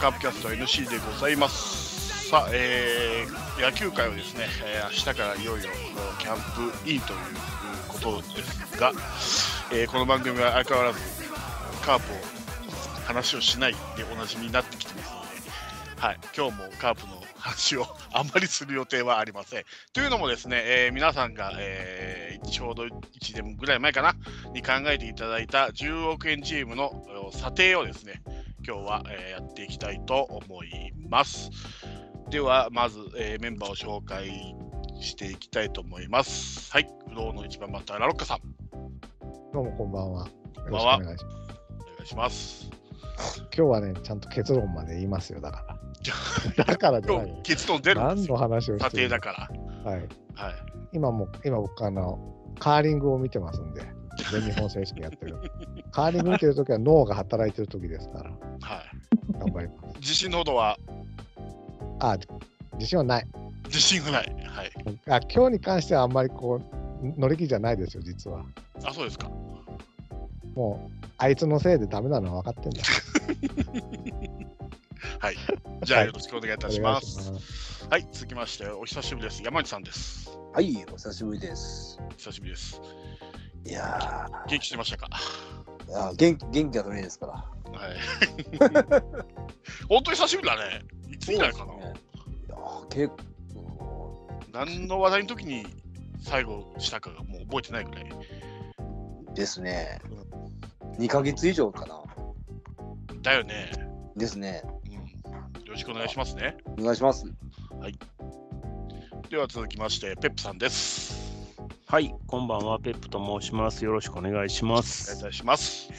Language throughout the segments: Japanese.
カープキャスト NC でございます。さあ、えー野球界はですね、えー明日からいよいよキャンプインということですが、えーこの番組は相変わらずカープを話をしないでおなじみになってきてますので、はい、今日もカープの話を あんまりする予定はありません。というのもですね、えー皆さんが、えーちょうど1年ぐらい前かなに考えていただいた10億円チームの査定をですね、今日は、えーやっていきたいと思います。では、まず、えーメンバーを紹介していきたいと思います。はい、不動の一番バッター、ラロッカさん、どうもこんばんは。よろしくんばんはお願いします。お願いします。今日はね、ちゃんと結論まで言いますよ、だから。だからじゃないよ。結論出る。何の話を査してる定だから。はい。はい。今も、今僕、あの、カーリングを見てますんで、全日本選手権やってる。カーリング見てるときは脳が働いてるときですから、はい。頑張ります。自信のほどは？あ、自信はない。自信がない。はい。あ今日に関してはあんまりこう、乗り気じゃないですよ、実は。あ、そうですか。もう、あいつのせいでダメなのは分かってんだ。はい。じゃあ、はいよろしくお願いいたおします。願いします。はい。続きまして、お久しぶりです。山内さんです。はい、お久しぶりです。久しぶりです。いや元気してましたか？ー、あ元気元気が取れですから。はい。本当に久しぶりだね。いつ以来かな？いやー結構、何の話題の時に最後したかがもう覚えてないぐらい。ですね。2ヶ月以上かな。だよね。ですね。うん。よろしくお願いしますね。お願いします。では続きまして、ペップさんです。はい、こんばんは、ペップと申します。よろしくお願いしまお願いします。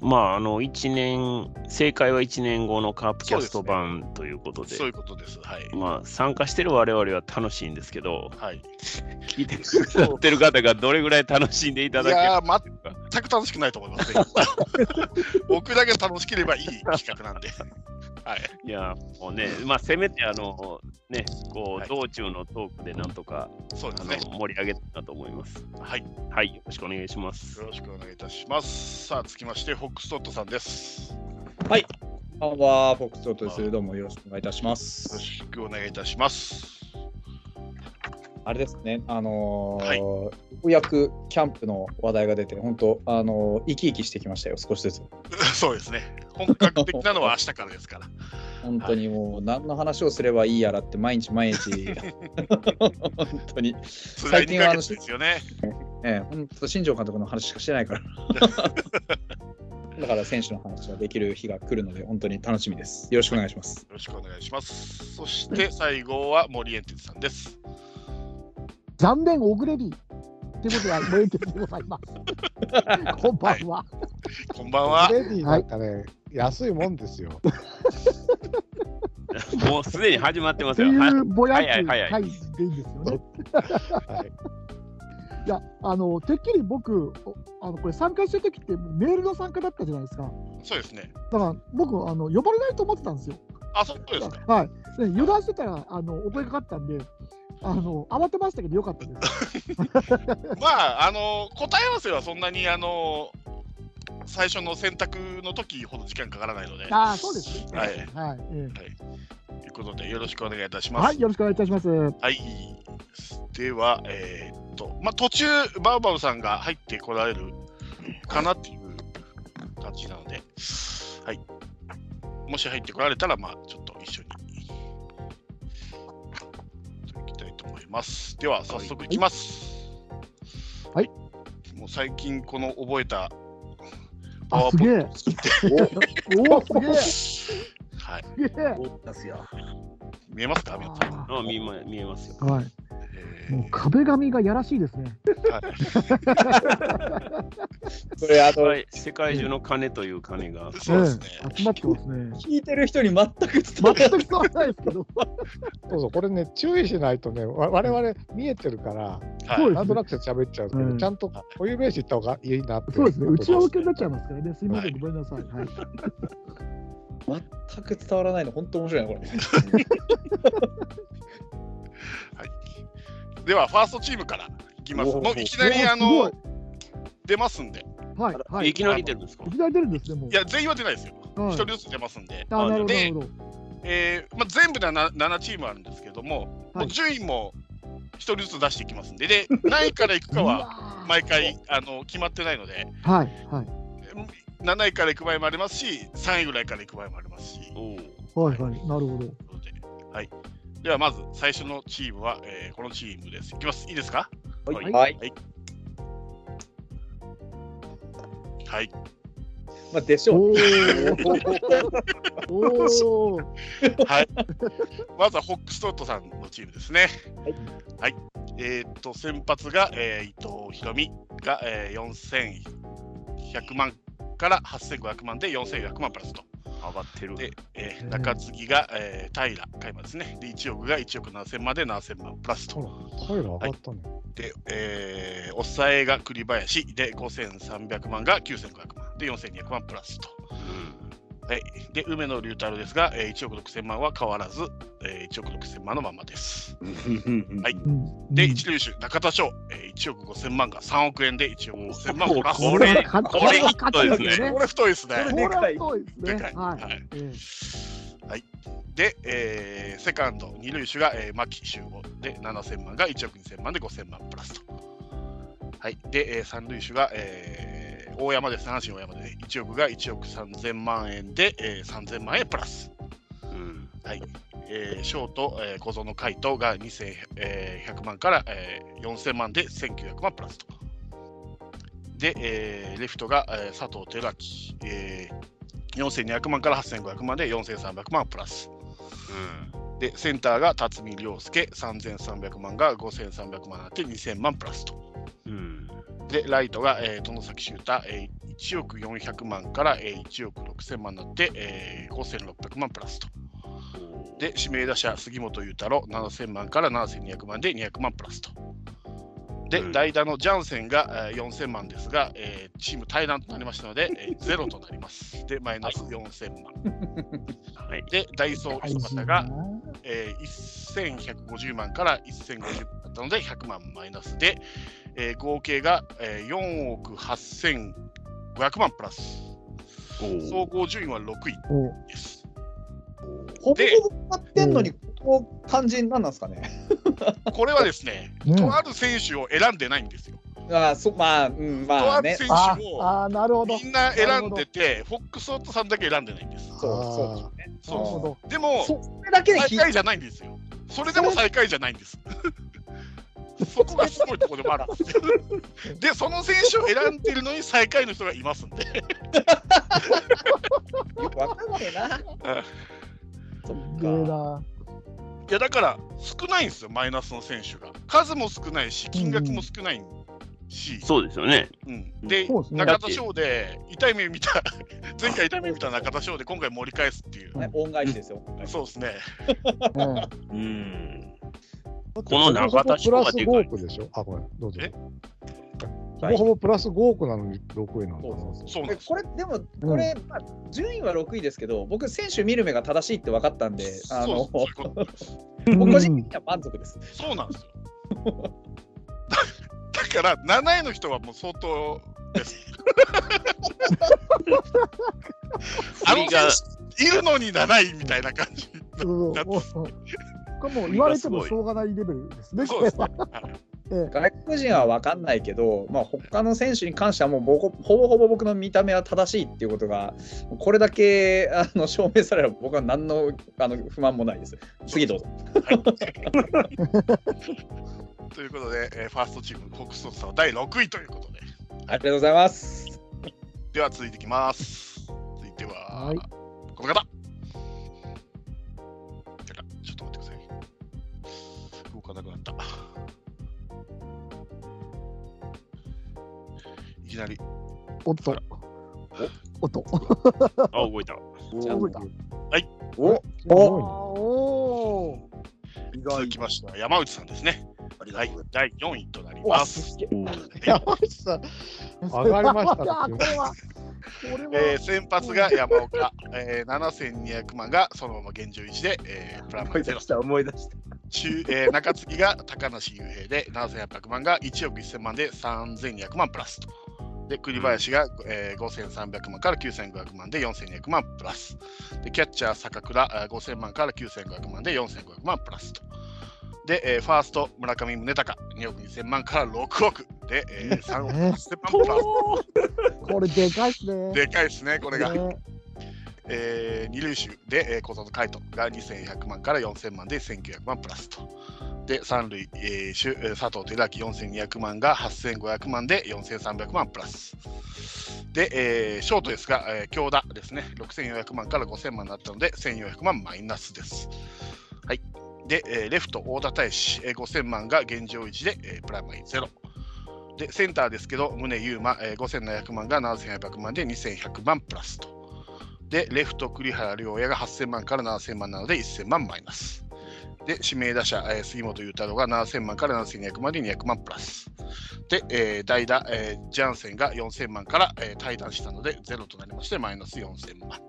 まあ、あの、1年、正解は1年後のカープキャスト版ということで、そういうことです。はい。まあ、参加してる我々は楽しいんですけど、はい。聞いてくださってる方がどれぐらい楽しんでいただけるいや。全く楽しくないと思いますね。僕だけ楽しければいい企画なんで。はい。いや、もうね、まあ、せめて、あの、ね、こう、はい道中のトークでなんとか、あのそうですね。盛り上げたと思います。はい。はい、よろしくお願いしますよ。ろしくお願いいたします。さあ、続きまして、フォックストットさんです。よこんばんは、フォックストロットです。どうもよろしくお願いいたしまろす。しくお願いいたします。あれですね、あのーはいようやくキャンプの話題が出て、本当、あのー生き生きしてきましたよ、少しずつ。そうですね。本格的なのは明日からですから。本当にもう、何の話をすればいいやらって、毎日毎日、本当に、辛い2最近はですよね。ええ、本当、新庄監督の話しかしてないから。だから選手の話ができる日が来るので、本当に楽しみです。よろしくお願いします。よろしくお願いします。そして最後は森エンテツさんです。残念、オグレディ。ということで、萌えてでございます。こんばんは。こんばんは。レディーなんかね、安いもんですよ。もうすでに始まってますよ。はいうぼやき回でいいんですよね。はい。いや、あの、てっきり僕、おあのこれ参加した時ってメールの参加だったじゃないですか。そうですね。だから僕、あの呼ばれないと思ってたんですよ。あ、そうですね。はい。で油断してたら、あの、お声かかったんで、あの、慌てましたけどよかったです。まあ、あの、答え合わせはそんなに、あの、最初の選択の時ほど時間かからないので、とああ、そうですね。はいはい。えいうことで、よろしくお願いいたしえます。はい、よろしくお願いいたします。はい。では、えーっと、まあ、途中、バウバウさんが入ってこられるかなっていう感じなので、はい。もし入ってこられたら、まあ、ちょっと一緒に。いきたいと思います。では、早速いきます。はい。もう最近、この覚えたあ、すげえ。おお、すげえ。はい。すげえ。お出すよ。見えますか？皆さん。ああ見えま見えますよ。ーはい。えもう壁紙がやらしいですね。ーはいこれ、あと、はい世界中の金という金が。そうですね。ええ集まってますね。聞いてる人に全く伝わらない。全く伝わらないですけど。そうそう、これね、注意しないとね、わ我々見えてるから、はい。なんとなく喋っちゃうけど、うんちゃんと固有名詞言った方がいいなって。そうですね。内輪受けになっちゃいますからね。すみません。はいごめんなさい。はい。全く伝わらないの、本当面白いな、これ。では、ファーストチームからいきます。もういきなり、あの、出ますんで。はい。はい。いきなり出るんですか？いきなり出るんですね。もうい。や、全員は出ないですよ。はい1人ずつ出ますんで、あ、なるほど、なでるほど。えーまあ、全部で 7, 7チームあるんですけども、はいもう順位も1人ずつ出していきますんで、で何位からいくかは毎回あの決まってないので、はい、はい。7位から行く場合もありますし、3位ぐらいから行く場合もありますし。おはい、はい。なるほど。ではい、ではまず最初のチームは、えーこのチームです。いきます。いいですか？はい。はい。はい。まあ、でしょう。はい。まずはホックストットさんのチームですね。はい。えーっと、先発が、えー伊藤博美が、えー、4100万から8500万で4100万プラスと。上がってる。で、えー中継ぎが、えー平海馬ですね。で、1億が1億7000万で7000万プラスと。平上がったね。で、えー、抑えが栗林で5300万が9500万で4200万プラスと。はい、で、梅野龍太郎ですが、えー、1億6000万は変わらず、えー、1億6000万のままです。はいうんで、一塁手、中田翔、えー、1億5000万が3億円で1億5000万プラス。これこれはかったですよね。これ太いですね。ですね。でかいはい。はいえで、えーセカンド、二塁手が、えー、牧秀吾で7000万が1億2000万で5000万プラスと。はい。で、えー三塁手が、えー大山です、阪神大山で1億が1億3000万円で、えー3000万円プラス。うんはい。えーショート、えー小園海斗が2100万から、えー4000万で1900万プラスと。で、えーレフトが、えー佐藤輝明、えー4200万から8500万で4300万プラス。で、センターが辰巳亮介、3300万が5300万になって2000万プラスと。うんで、ライトが、えー殿崎修太、えー1億400万から、えー1億6000万になって、えー5600万プラスと。で、指名打者、杉本裕太郎、7000万から7200万で200万プラスと。で、うん代打のジャンセンが、えー4000万ですが、えーチーム退団となりましたので、えー ゼロとなります。で、マイナス4000万。はいで、ダイソー磯端が、えー1150万から1050だったので100万マイナスで、えー合計が、えー4億8500万プラス。総合順位は6位おです。ほぼでほぼ買ってんのに、この感じなんなんですかね。これはですね、うんとある選手を選んでないんですよ。ああ、そまあ、うん、まあね。とある選あ手をあー、なるほど。みんな選んでて、フォックスオットさんだけ選んでないんです。そうそうね。そう。でも、それだけで最下位じゃないんですよ。それでも最下位じゃないんです。そこがすごいところでもあるんですよ。で、その選手を選んでるのに最下位の人がいますんで。よくわかんねえな。そっすげえか。ないや、だから少ないんですよ、マイナスの選手が。数も少ないし、金額も少ないし。そうですよね。うんでね中田翔で痛い目見た、前回痛い目見た中田翔で今回盛り返すっていう。ね、恩返しですよ。そうですね。うんうん。ここの中田翔プラス5がでかい億でしょ？あ、これ、どうぞ。え？ほぼほぼプラス5億なのに6位なんだな。そうこれ、でも、これ、まあ、順位は6位ですけど、僕、選手見る目が正しいって分かったんで、あの個人的には満足です。そうなんですよ。だから、7位の人はもう相当です。あの選手いるのに7位みたいな感じ。そうだそうそうこれもう言われてもしょうがないレベルですね。外国人は分かんないけど、まあ、他の選手に関してはもうほぼほぼ僕の見た目は正しいっていうことがこれだけあの証明されれば僕は何のあの不満もないです。次どうぞ。ということで、えーファーストチーム、フォックストさんは第6位ということで。ありがとうございます。では続いていきます。続いては、はいこの方。きなり、おっ と。おっと。あ、動いた。動いた。おすごいなおお。意続きましては山内さんですね。はい、第4位となります。山内さん、上がりましたね。えー先発が山岡、えー、7200万がそのまま現状維持で、えープラマイゼロ。た、思い出した。中えー中継ぎが高梨雄平で7800万が1億1000万で3200万プラスと。で、栗林が、えー5300万から9500万で4200万プラス。で、キャッチャー坂倉あー5000万から9500万で4500万プラスと。で、えーファースト村上宗隆2億2000万から6億で、えー3億ね8000万プラス。これでかいっすね。でかいですね、これが。ねえー二塁手で、えー、小園海斗が2100万から4000万で1900万プラスと。で、三塁、えー手佐藤輝明4200万が8500万で4300万プラス。で、えーショートですが、えー京田ですね、6400万から5000万になったので、1400万マイナスです。はい。で、えーレフト、大田大志、えー5000万が現状維持で、えープライマイゼロ。で、センターですけど、宗優馬、えー5700万が7800万で2100万プラスと。で、レフト、栗原良也が8000万から7000万なので1000万マイナス。で、指名打者、えー杉本裕太郎が7000万から7200万で200万プラス。で、えー代打、えージャンセンが4000万から、えー退団したのでゼロとなりましてマイナス4000万。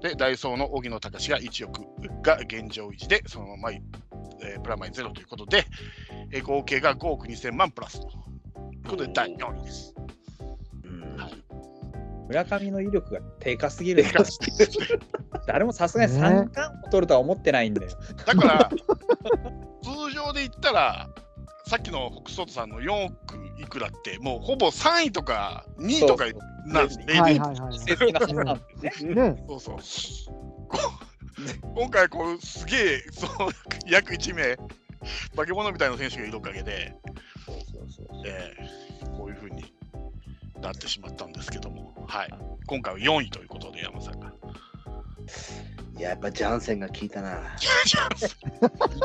で、ダイソーの荻野隆が1億が現状維持でそのまま、えープラマイゼロということで、えー合計が5億2000万プラスと。ということで、第4位です。うんはい村上の威力が低下すぎる。誰もさすがに三冠を取るとは思ってないんだよ。だから、通常で言ったら、さっきの北斗さんの4億いくらって、もうほぼ3位とか2位とかなんですね、そう。そうそう。こ今回、こうすげえ、そう約1名、化け物みたいな選手がいるおかげで、えーこういうふうになってしまったんですけども、はい、今回は4位ということで、山さんが。いややっぱジャンセンが効いたな。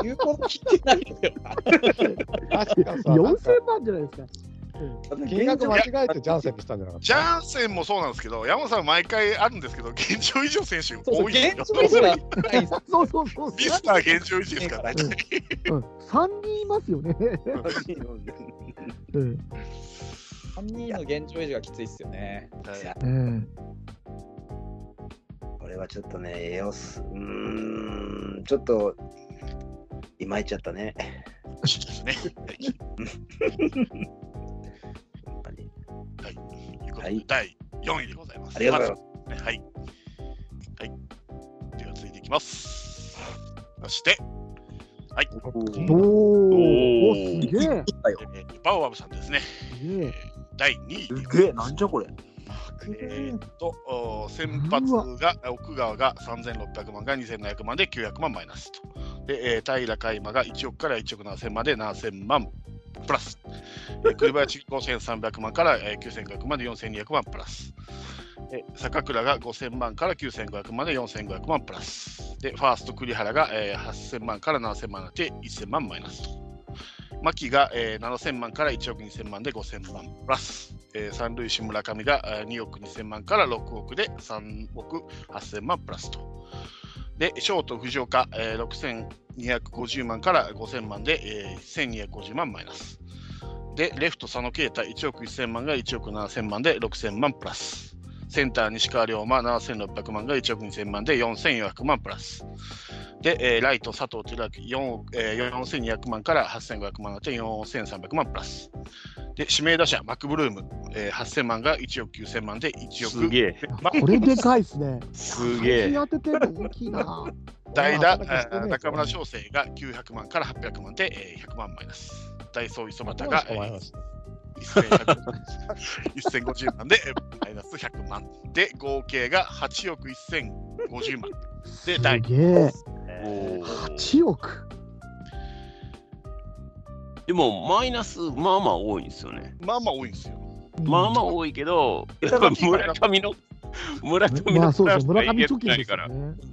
言うこと聞いてないよな。確かさ、4000万じゃないですか。金額間違えてジャンセンにしたんじゃなかったジャンセンもそうなんですけど、山さん毎回あるんですけど、現状以上選手そうそう、多いんですよ現状維持はないんですよそうそうそうミスター現状維持ですからね。うん。3人いますよね。うん。3人の現状維持がきついっすよね。これはちょっとね、エオス、うーん、ちょっと、いまいちゃったね。ね。はい。ということで、はい第4位でございます。ありがとうございます。す。はい。はい。では続いていきます。そして、おおーーおーすげえ。えーバオアブさんですね。すげえ。第2位す。げえ、なんじゃこれ。えーっと、お先発が奥川が3600万が2700万で900万マイナスと。で、えー平海馬が1億から1億7000万で7000万プラス。えー栗林5300万から、えー9500万で4200万プラス。えー坂倉が5000万から9500万で4500万プラス。で、ファースト栗原が、えー8000万から7000万で1000万マイナスと。牧が、えー7000万から1億2000万で5000万プラス。えー三塁手村上がえー2億2000万から6億で3億8000万プラスと。で、ショート藤岡、えー6250万から5000万で、えー1250万マイナス。で、レフト佐野啓太1億1000万が1億7000万で6000万プラス。センター西川龍馬7600万が1億2000万で4400万プラス。で、えーライト佐藤輝明4億、えー4200万から8500万で4300万プラス。で、指名打者マクブルーム、えー8000万が1億9000万で1億すげえ。まこれでかいっすね。すげえ。当ててるの大きいな。代打、中村翔成が900万から800万で、えー100万マイナス。ダイソー磯端が、えー1100 1050万で、えーマイナス100万。で、合計が8億1050万。で、第すげえ。おー8億？でも、マイナス、まあまあ多いんですよね。まあまあ多いんですよ。まあまあ多いけど、やっぱ村上の、村上のまあそうです村上貯金ですね。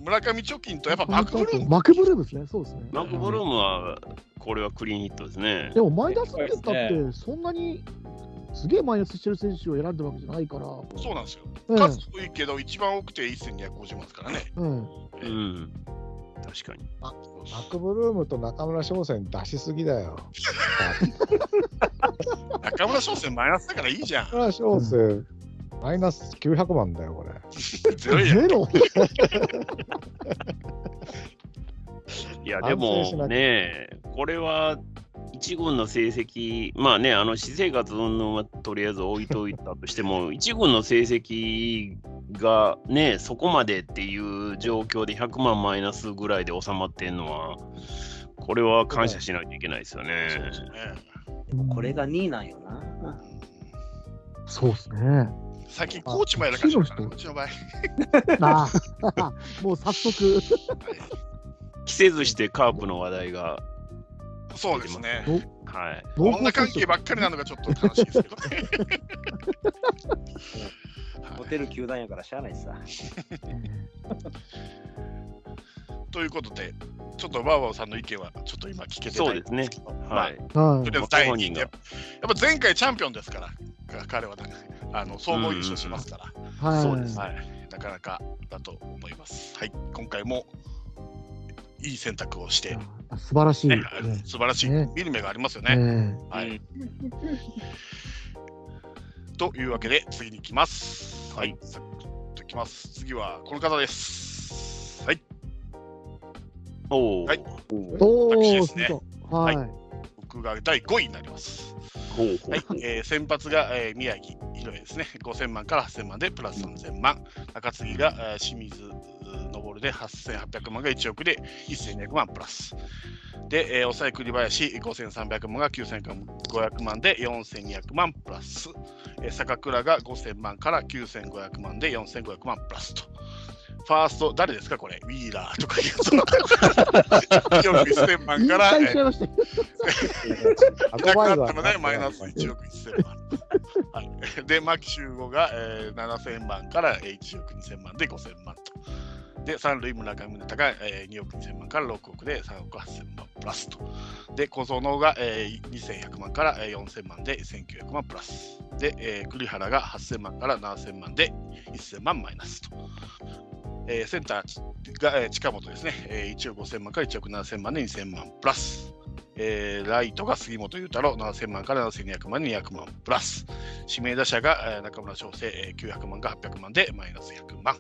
村上貯金とやっぱマクブルーム。マクブルームですね。そうですね。マクブルームは、これはクリーンヒットですねで。もマイナスって言ったって、そんなにすげえマイナスしてる選手を選んでるわけじゃないから。そうなんですよ。うん数多いけど、一番多くて1250万ですからね。うん。うん。確かに。マクブルームと中村翔成出しすぎだよ。中村翔成マイナスだからいいじゃん。中村翔成、マイナス900万だよ、これ。ゼロゼロ？いや、でもね、これは一軍の成績、まあね、あの私生活云々はとりあえず置いといたとしても、一軍の成績がね、そこまでっていう状況で100万マイナスぐらいで収まってるのは、これは感謝しないといけないですよね。そうですね。これが2位なんよな。そうですね。最近コーチもやらかしましたね、うちの場合。ああ、もう早速。着せずしてカープの話題が、そうですね。はい。濃女関係ばっかりなのがちょっと悲しいですけどね。ホテル球団やからしゃあないさ。ということで、ちょっとバーバーさんの意見はちょっと今聞けてないんですけど、まあはい。はとりあえず第2ご本人が位やっぱ前回チャンピオンですから、彼はねあの総合優勝しますから、い。はい。そうですはい、なかなかだと思います。はい、今回もいい選択をして、あ素晴らしい。ねね素晴らしい、ね見る目がありますよえね。えはい、というわけで、次に行きます。はい。サクッといきます。次はこの方です。はい、おお、はいおお、私ですねそうはい。僕が第5位になります。はい、えー先発が、えー宮城宏也ですね、5000万から8000万でプラス3000万、中継ぎが、清水昇で8800万が1億で1200万プラス。で、えー抑え栗林5300万が9500万で4200万プラス。えー坂倉が5000万から9500万で4500万プラスと。ファースト、誰ですかこれ？ウィーラーとかいうと。1億1000万から、えーなくなったので、マイナス1億1000万。はい、で、牧秀悟が、えー、7000万からえー1億2000万で5000万と。で、三塁村上宗隆が、えー、2億2000万から6億で3億8000万プラスと。で、小園が、えー、2100万から、えー、4000万で1900万プラス。で、えー、栗原が8000万から7000万で1000万マイナスと。えー、センターが、えー、近本ですね、えー、1億5000万から1億7000万で2000万プラス。えーライトが杉本裕太郎7000万から7200万200万プラス指名打者が、えー中村翔成、えー900万が800万でマイナス100万、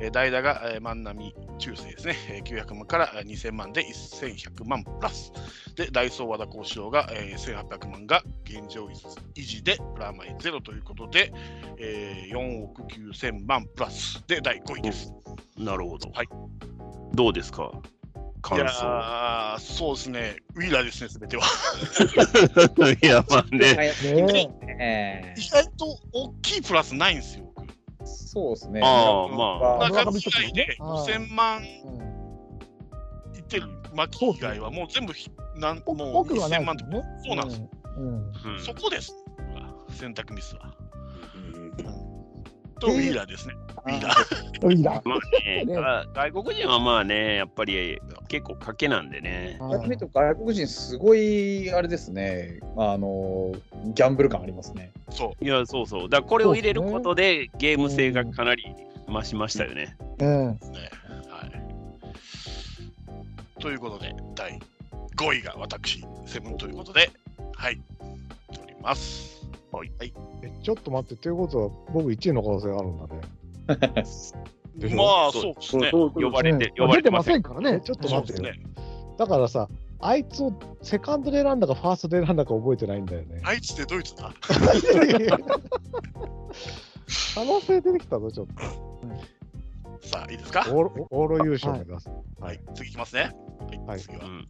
えー代打が、えー万波中世ですね、えー900万からえー2000万で1100万プラスでダイソー和田幸四郎が、えー1800万が現状維持でプラマイゼロということで、えー4億9000万プラスで第5位です。なるほど。はい。どうですか？いや感想。ーそうですね、ウィーラーですね、すべては。いや、まあね。意外と大きいプラスないんですよ、僕。そうですね。ああまあ中継ぎ以外であー5000万うんいってる牧以外はもう全部ひなんおもう奥はない1000万とね。そうなんですよ。うん。うんうんそこです。選択ミスは。うんと、ウィーラーですね。ウィーラー。いいな。まあね、外国人はまあね、やっぱり結構賭けなんでね。外国人すごいあれですね。あのギャンブル感ありますね。そいや、そうそう。だからこれを入れることで、ゲーム性がかなり増しましたよね。うん。ね。はい。ということで、第5位が私、セブンということで、はい。おります。はい。はい、えちょっと待って、ということは僕1位の可能性があるんだね。まあ、そうそうですね。呼ばれて、ね呼ばれてません。からね。えちょっと待ってね。だからさ、あいつをセカンドで選んだかファーストで選んだか覚えてないんだよね。愛知ってドイツだ？可能性出てきたぞ、ちょっさあ、いいですか？と。オールオール優勝目指す。はい、次いきますね。は、はいい次は。うん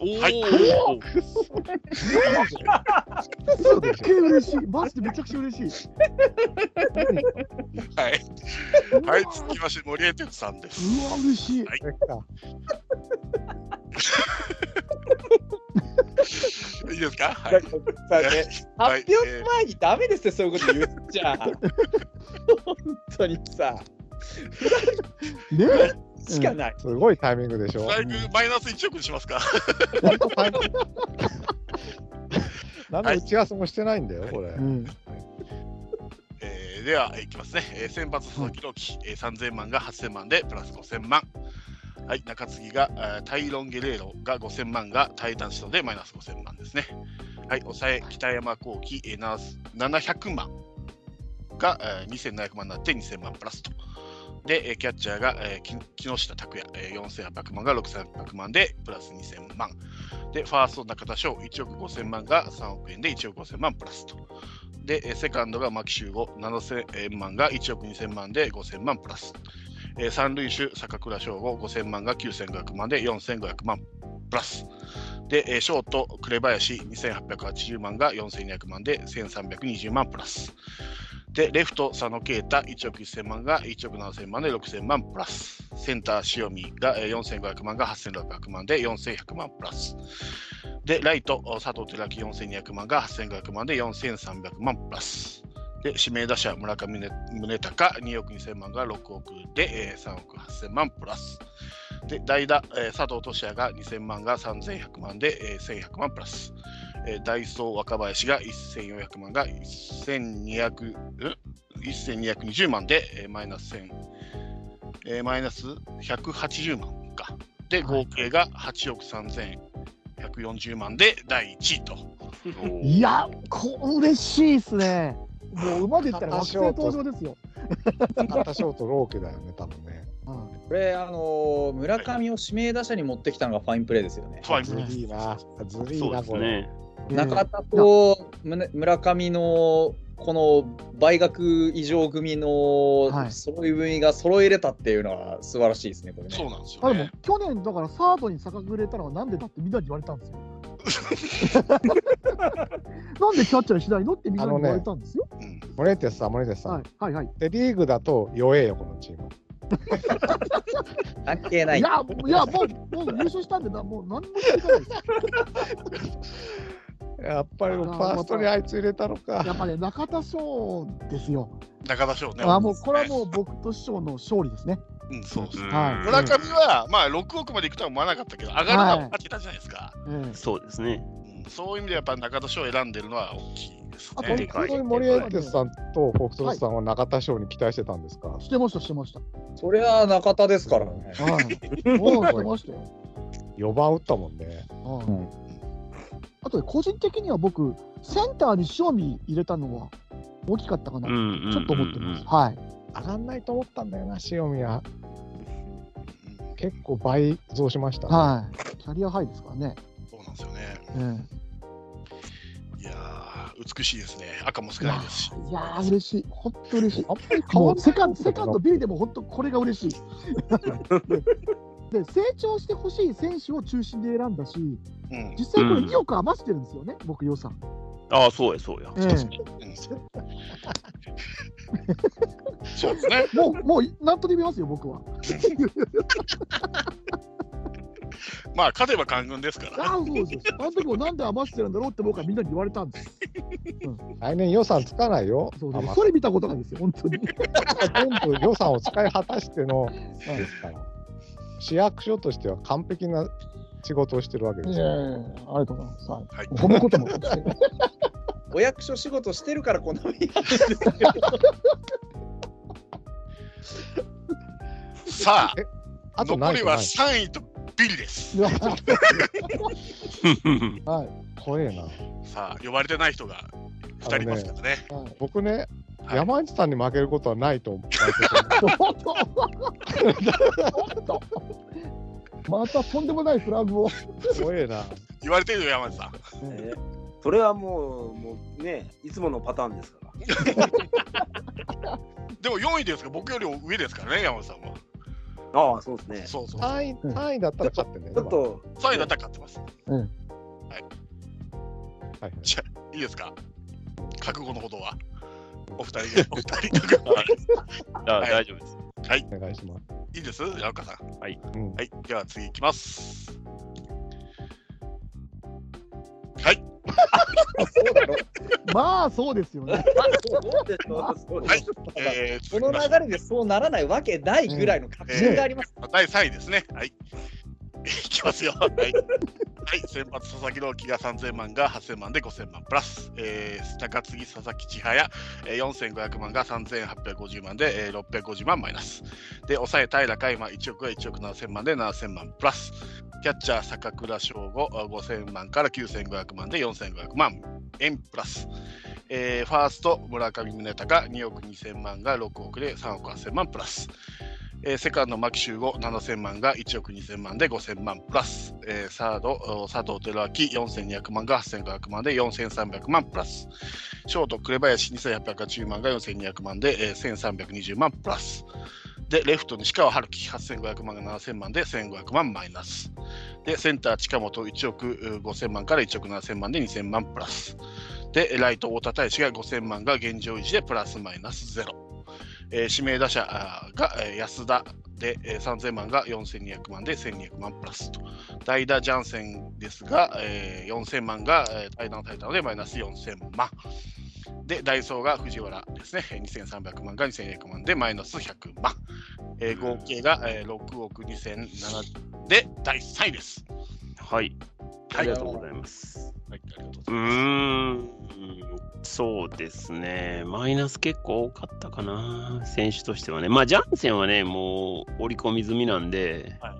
はいおーすっげえ嬉しい。マジでめちゃくちゃ嬉しい。はい。はい、続きまして、森江哲さんです。うわ、嬉しい。はい いいですか？はい。さあね、はい発表前にダメですよ、そういうこと言っちゃ。本当にさ、ねしかない。すごいタイミングでしょ。だいぶマイナス1億にしますか本当タイミング何の打ち合わせもしてないんだよ、これ。うん。えーでは、いきますね。えー先発佐々木朗希、えー3000万が8000万でプラス5000万。はい、中継ぎが、えータイロン・ゲレーロが5000万がタイタンシトでマイナス5000万ですね。はい、抑え北山幸輝、えーな700万が、えー2700万になって2000万プラスと。で、キャッチャーが、えー木下拓也、えー4800万が6800万でプラス2000万。で、ファースト中田翔1億5000万が3億円で1億5000万プラスと。で、セカンドが牧秀悟7000万が1億2000万で5000万プラス。えー三塁手、坂倉翔吾5000万が9500万で4500万プラス。で、えーショート、紅林2880万が4200万で1320万プラス。で、レフト、佐野啓太1億1000万が1億7000万で6000万プラス。センター、塩見が4500万が8600万で4100万プラス。で、ライト、佐藤輝明4200万が8500万で4300万プラス。で、指名打者、村上宗隆2億2000万が6億で、3億8000万プラス。で、代打、佐藤俊也が2000万が3100万で、1100万プラス。えーダイソー若林が1400万が1200、ん1220万で、えーマイナス1000、えーマイナス180万か。で、合計が8億3140万で第1位と。いや、こ嬉しいですね。もう馬で言ったら惑星登場ですよ。中田翔とローケだよね、多分ね。うんこれ、あのー村上を指名打者に持ってきたのがファインプレーですよね。ずファイブるいな。ずるいな、これ。ね。中田と村村上のこの倍額以上組のはい揃い踏みが揃えれたっていうのは素晴らしいですね、これね。そうなんですあでもよね。去年だからサードに坂くれたのはなんでだってみんなに言われたんですよ。なんでキャッチャーにしないのってみんなに言われたんですよ。うん森手さん、森手さん。はいはいはい。で、リーグだと弱えよ、このチーム。関係ないい。や、いやもう、もう優勝したんでな、もう何も言いたないです。やっぱりファーストにあいつ入れたのか。やっぱね、中田翔ですよ。中田翔ね。あもうこれはもう僕と師匠の勝利ですね。うん、そうですね。はい村上は、まあ、6億までいくとは思わなかったけど、上がるのは分かってたじゃないですか。ええそうですね。うんそういう意味でやっぱ中田翔を選んでるのは大きいですあとね。でかい本当に森エテスさんとフォックストロットさんは中田翔に期待してたんですか、してました、してました。それは中田ですからね。はい。も うしてましたよ。4番打ったもんね。はいうんあとね個人的には僕、センターに塩見入れたのは大きかったかな、うんうんうんうんちょっと思ってます。はい。上がんないと思ったんだよな、塩見は。結構倍増しました、ね。はい。キャリアハイですからね。そうなんですよね。えいやー、美しいですね。赤も少ないですし。えいやー、嬉しい。本当嬉しい。あんまり変わんないもうセカンド、セカンド、ビリでも本当これが嬉しい。で、成長してほしい選手を中心で選んだし、うん。実際これうん2億余してるんですよね、僕予算。ああ、そうや、そうや。そうですね。もう、もう、なんとで見ますよ、僕は。まあ、勝てば官軍ですからね。ああ、そうです。あの時もなんで余してるんだろうって僕はみんなに言われたんです。来年予算つかないよ。そうですそれ見たことないですよ、本当に。全部予算を使い果たしてのですから。市役所としては完璧な仕事をしてるわけですよ。ありがとうございます。はいはい褒め言葉もお役所仕事してるからこ。さあ、あと残りはない？とない。3位とビリです。はい。怖えな。さあ、呼ばれてない人が2人いますからね。はい僕ね、はい山内さんに負けることはないと思 またとんでもないフラグを。怖えな。言われてるよ、山内さん。えそれはもう、もうね、いつものパターンですから。でも4位ですか？ら、僕より上ですからね、山内さんは。ああ、そうですね。そうそう。3位、3位だったら勝ってね。ちょっと、3位だったら勝ってます。まあはいはいいいですか？覚悟のほどは。お二人で、お二人覚悟はあはい大丈夫です。お願いします。いいです？山岡さん。うんはい、では次いきます。はい。まあそうですよね。そうでしょそうではいこの流れでそうならないわけないぐらいの確信があります。第3位ですね。はい。いきますよ。はい。はい、先発佐々木朗希が3000万が8000万で5000万プラス、えー、中継ぎ佐々木千早、えー、4500万が3850万で、えー、650万マイナス。で、抑え平海馬1億が1億7000万で7000万プラス。キャッチャー坂倉翔吾5000万から9500万で4500万円プラス。えーファースト村上宗隆2億2000万が6億で3億8000万プラス。えーセカンド牧秀悟7000万が1億2000万で5000万プラス、えーサード佐藤輝明4200万が8500万で4300万プラス。ショート紅林2880万が4200万で、えー1320万プラス。でレフト西川春樹8500万が7000万で1500万マイナス。でセンター近本1億5000万から1億7000万で2000万プラス。でライト太田大志が5000万が現状維持でプラスマイナスゼロ。えー指名打者が、安田で、3000万が4200万で1200万プラスと。代打ジャンセンですが、えー4000万が、えー、対談対談でマイナス4000万。で、ダイソーが藤原ですね、2300万が2200万でマイナス100万。えー合計が、6億2007で第3位です。はい。あはい、りがとうございます。はい、ありがとうござういます。ーん、そうですね。マイナス結構多かったかな、選手としてはね。まあ、ジャンセンはね、もう織り込み済みなんで、はい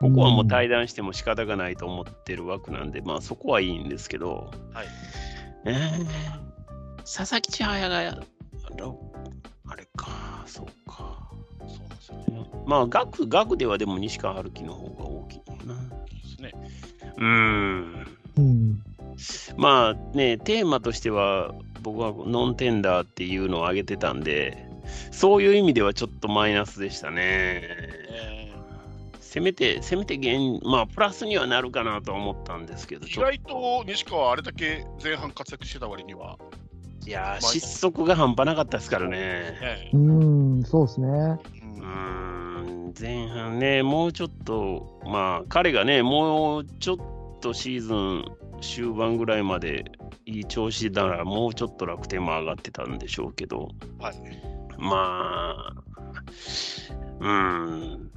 ここはもう対談しても仕方がないと思ってる枠なんで、まあそこはいいんですけど、はいえー佐々木千早が、あれか、そうか。そうなんですよね。まあ、額、額ではでも西川春樹の方が大きいな。そうですね。うーん。うん。まあね、テーマとしては、僕はノンテンダーっていうのを挙げてたんで、そういう意味ではちょっとマイナスでしたね。えせめて、せめて現、まあ、プラスにはなるかなとは思ったんですけど、ー意外と西川はあれだけ前半活躍してた割には、と、いやー、失速が半端なかったですからね。ねうん、そうですね。ううんーん、前半ね、もうちょっと、まあ、彼がね、もうちょっとシーズン終盤ぐらいまでいい調子なら、もうちょっと楽天も上がってたんでしょうけど、はい、まあ、うーん、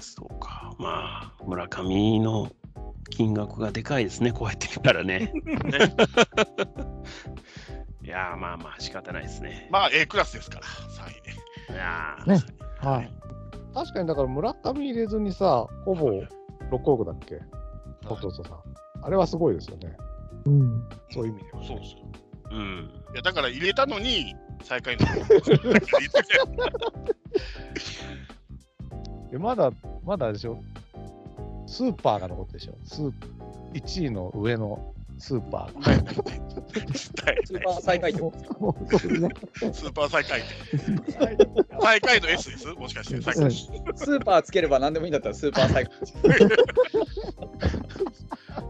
そうか、まあ、村上の金額がでかいですね、こうやって見たらね。いやー、まあまあ、仕方ないですね。まあ A クラスですから、3位ね。いやーねはい。確かにだから村上入れずにさ、ほぼ6億だっけ、はい弟さん。あれはすごいですよね。うん。そういう意味では、ね。そうですよ。うん。いやだから入れたのに最下位の。まだ、まだでしょ？スーパーが残ってるでしょ。スー1位の上のスーパーが。はいスーパー最下位ってこもうそうですね。スーパー最下位。最下位の S ですもしかして。最下位とスーパーつければ何でもいいんだったらスーパー最下位。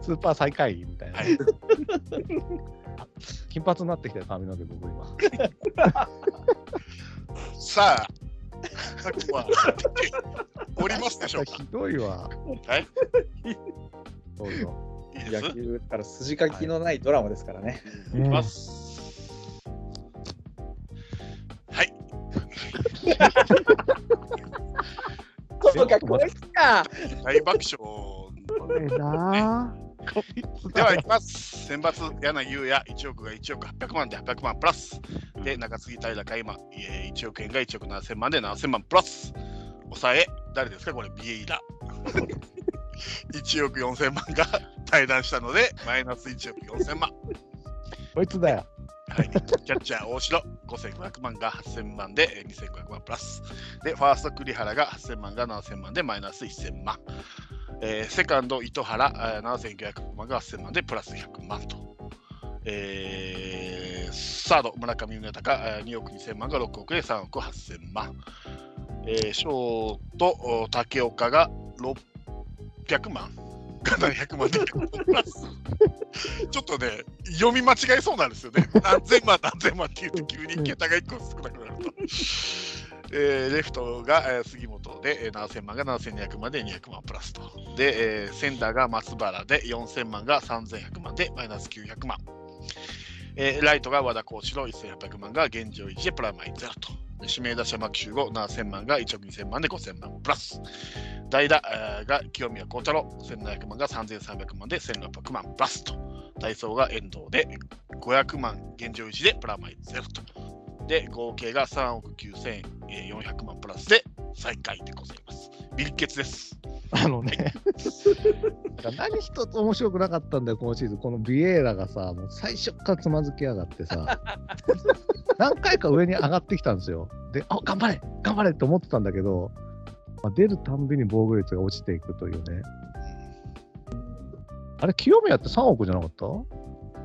スーパー最下位みたいな。は い金髪になってきたよ、髪の毛、僕今。さあ、おりますでしょうか。ひどいわ。はい。どうぞ。野球から筋書きのないドラマですからね。いきます。はい。こいつか。大爆笑。では、いきます。選抜、柳優也、1億が1億800万で800万プラス。で、中継ぎ平が今、えー1億円が1億7000万で7000万プラス。抑え、誰ですか？これ、ビエイラ。1億4000万が対談したので、マイナス1億4000万。こいつだよ。はい、キャッチャー大城5500万が8000万でえー2500万プラス。で、ファースト栗原が8000万が7000万でマイナス1000万。えーセカンド糸原7900万が8000万でプラス100万と。えーサード村上宗隆2億2000万が6億で3億8000万。えーショート竹岡が600万 が700万でプラス。ちょっとね、読み間違えそうなんですよね。何千万、何千万って言うと急に桁が1個少なくなると。えーレフトが、えー杉本で、7000万が7200万で200万プラスと。で、えーセンターが松原で4000万が3100万でマイナス900万。えーライトが和田幸四郎1800万が現状維持でプラマイゼロと。指名打者牧秀悟7000万が1億2000万で5000万プラス。代打、えーが清宮幸太郎1700万が3300万で1600万プラスと。ダイソーが遠藤で500万現状維持でプラマイゼロと。で、合計が3億9400万プラスで最下位でございます。ビリッケツです。あのね、何一つ面白くなかったんだよ、今シーズン。このビエーラがさ、もう最初からつまずきやがってさ、何回か上に上がってきたんですよ。で、あ頑張れ頑張れって思ってたんだけど、まあ、出るたんびに防御率が落ちていくというね。あれ、清宮って3億じゃなかった？今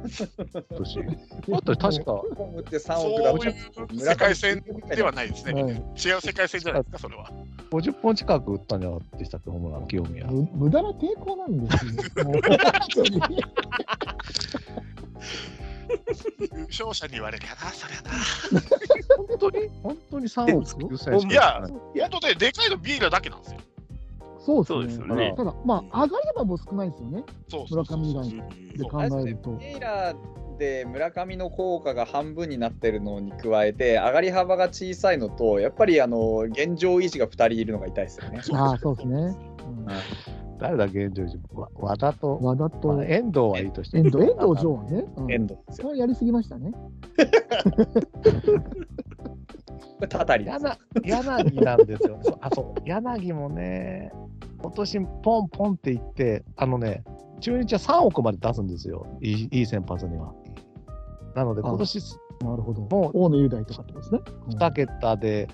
年。だって確か、コムって3そういう世界線ではないですね。はい違う世界線じゃないですか、それは。50本近く打ったんじゃなかったでしたっけ、ホームラン、清宮。む無駄な抵抗なんですよ。もう本当に優勝者に言われるやな、そりゃな。本当に？本当に3億9000いや、本当で、でかいのビーラだけなんですよ。そうそうですすよね。ただ、まあ、上がり幅も少ないですよね。そうそうそう村上以外で考えると。テイラーで村上の効果が半分になってるのに加えて上がり幅が小さいのとやっぱりあの現状維持が2人いるのが痛いですよね。ああ、そうですね。うん誰だ、現状維持？わ和田と、和田まとあ、遠藤はいいとして遠藤、遠藤城はね。うんエンドですよ。それやりすぎましたね。これたたりです。柳柳なんですよ。そうあ、そう。柳もね、今年ポンポンっていって、あのね、中日は3億まで出すんですよ。いいいい先発には。なので、あ今年なるほど。もう大野雄大とかってことですね。うん2桁で、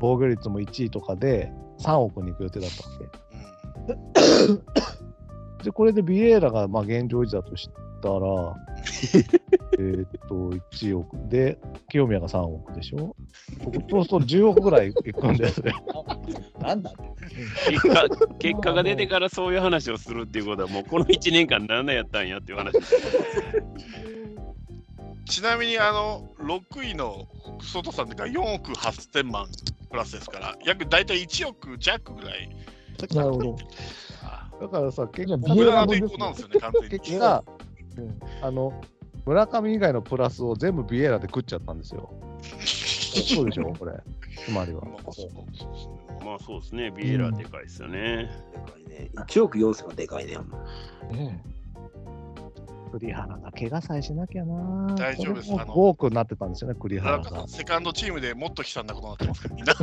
防御率も1位とかで、3億に行く予定だったわけ。で、これでビエーラがまあ現状維持だとしたら、えーっと、1億で、清宮が3億でしょ？そうすると10億ぐらいいくんですね。なんだ？結果結果が出てからそういう話をするっていうことは、もうこの1年間何年やったんやっていう話。ちなみに、あの、6位のソトさんが4億8000万プラスですから、約大体1億弱ぐらい。なるほど。だからさ、結構ビエラもです抵抗なんですよね、完全に。結果、うんあの、村上以外のプラスを全部ビエラで食っちゃったんですよ。そうでしょ、これ。つまりは。まあそうですね、ビエラでかいですよね。でかいね。1億4000はでかいね。ね栗原が怪我さえしなきゃな。大丈夫ですこれもあの5億になってたんですよね、栗原が。セカンドチームでもっと悲惨なことになってますから、みんな。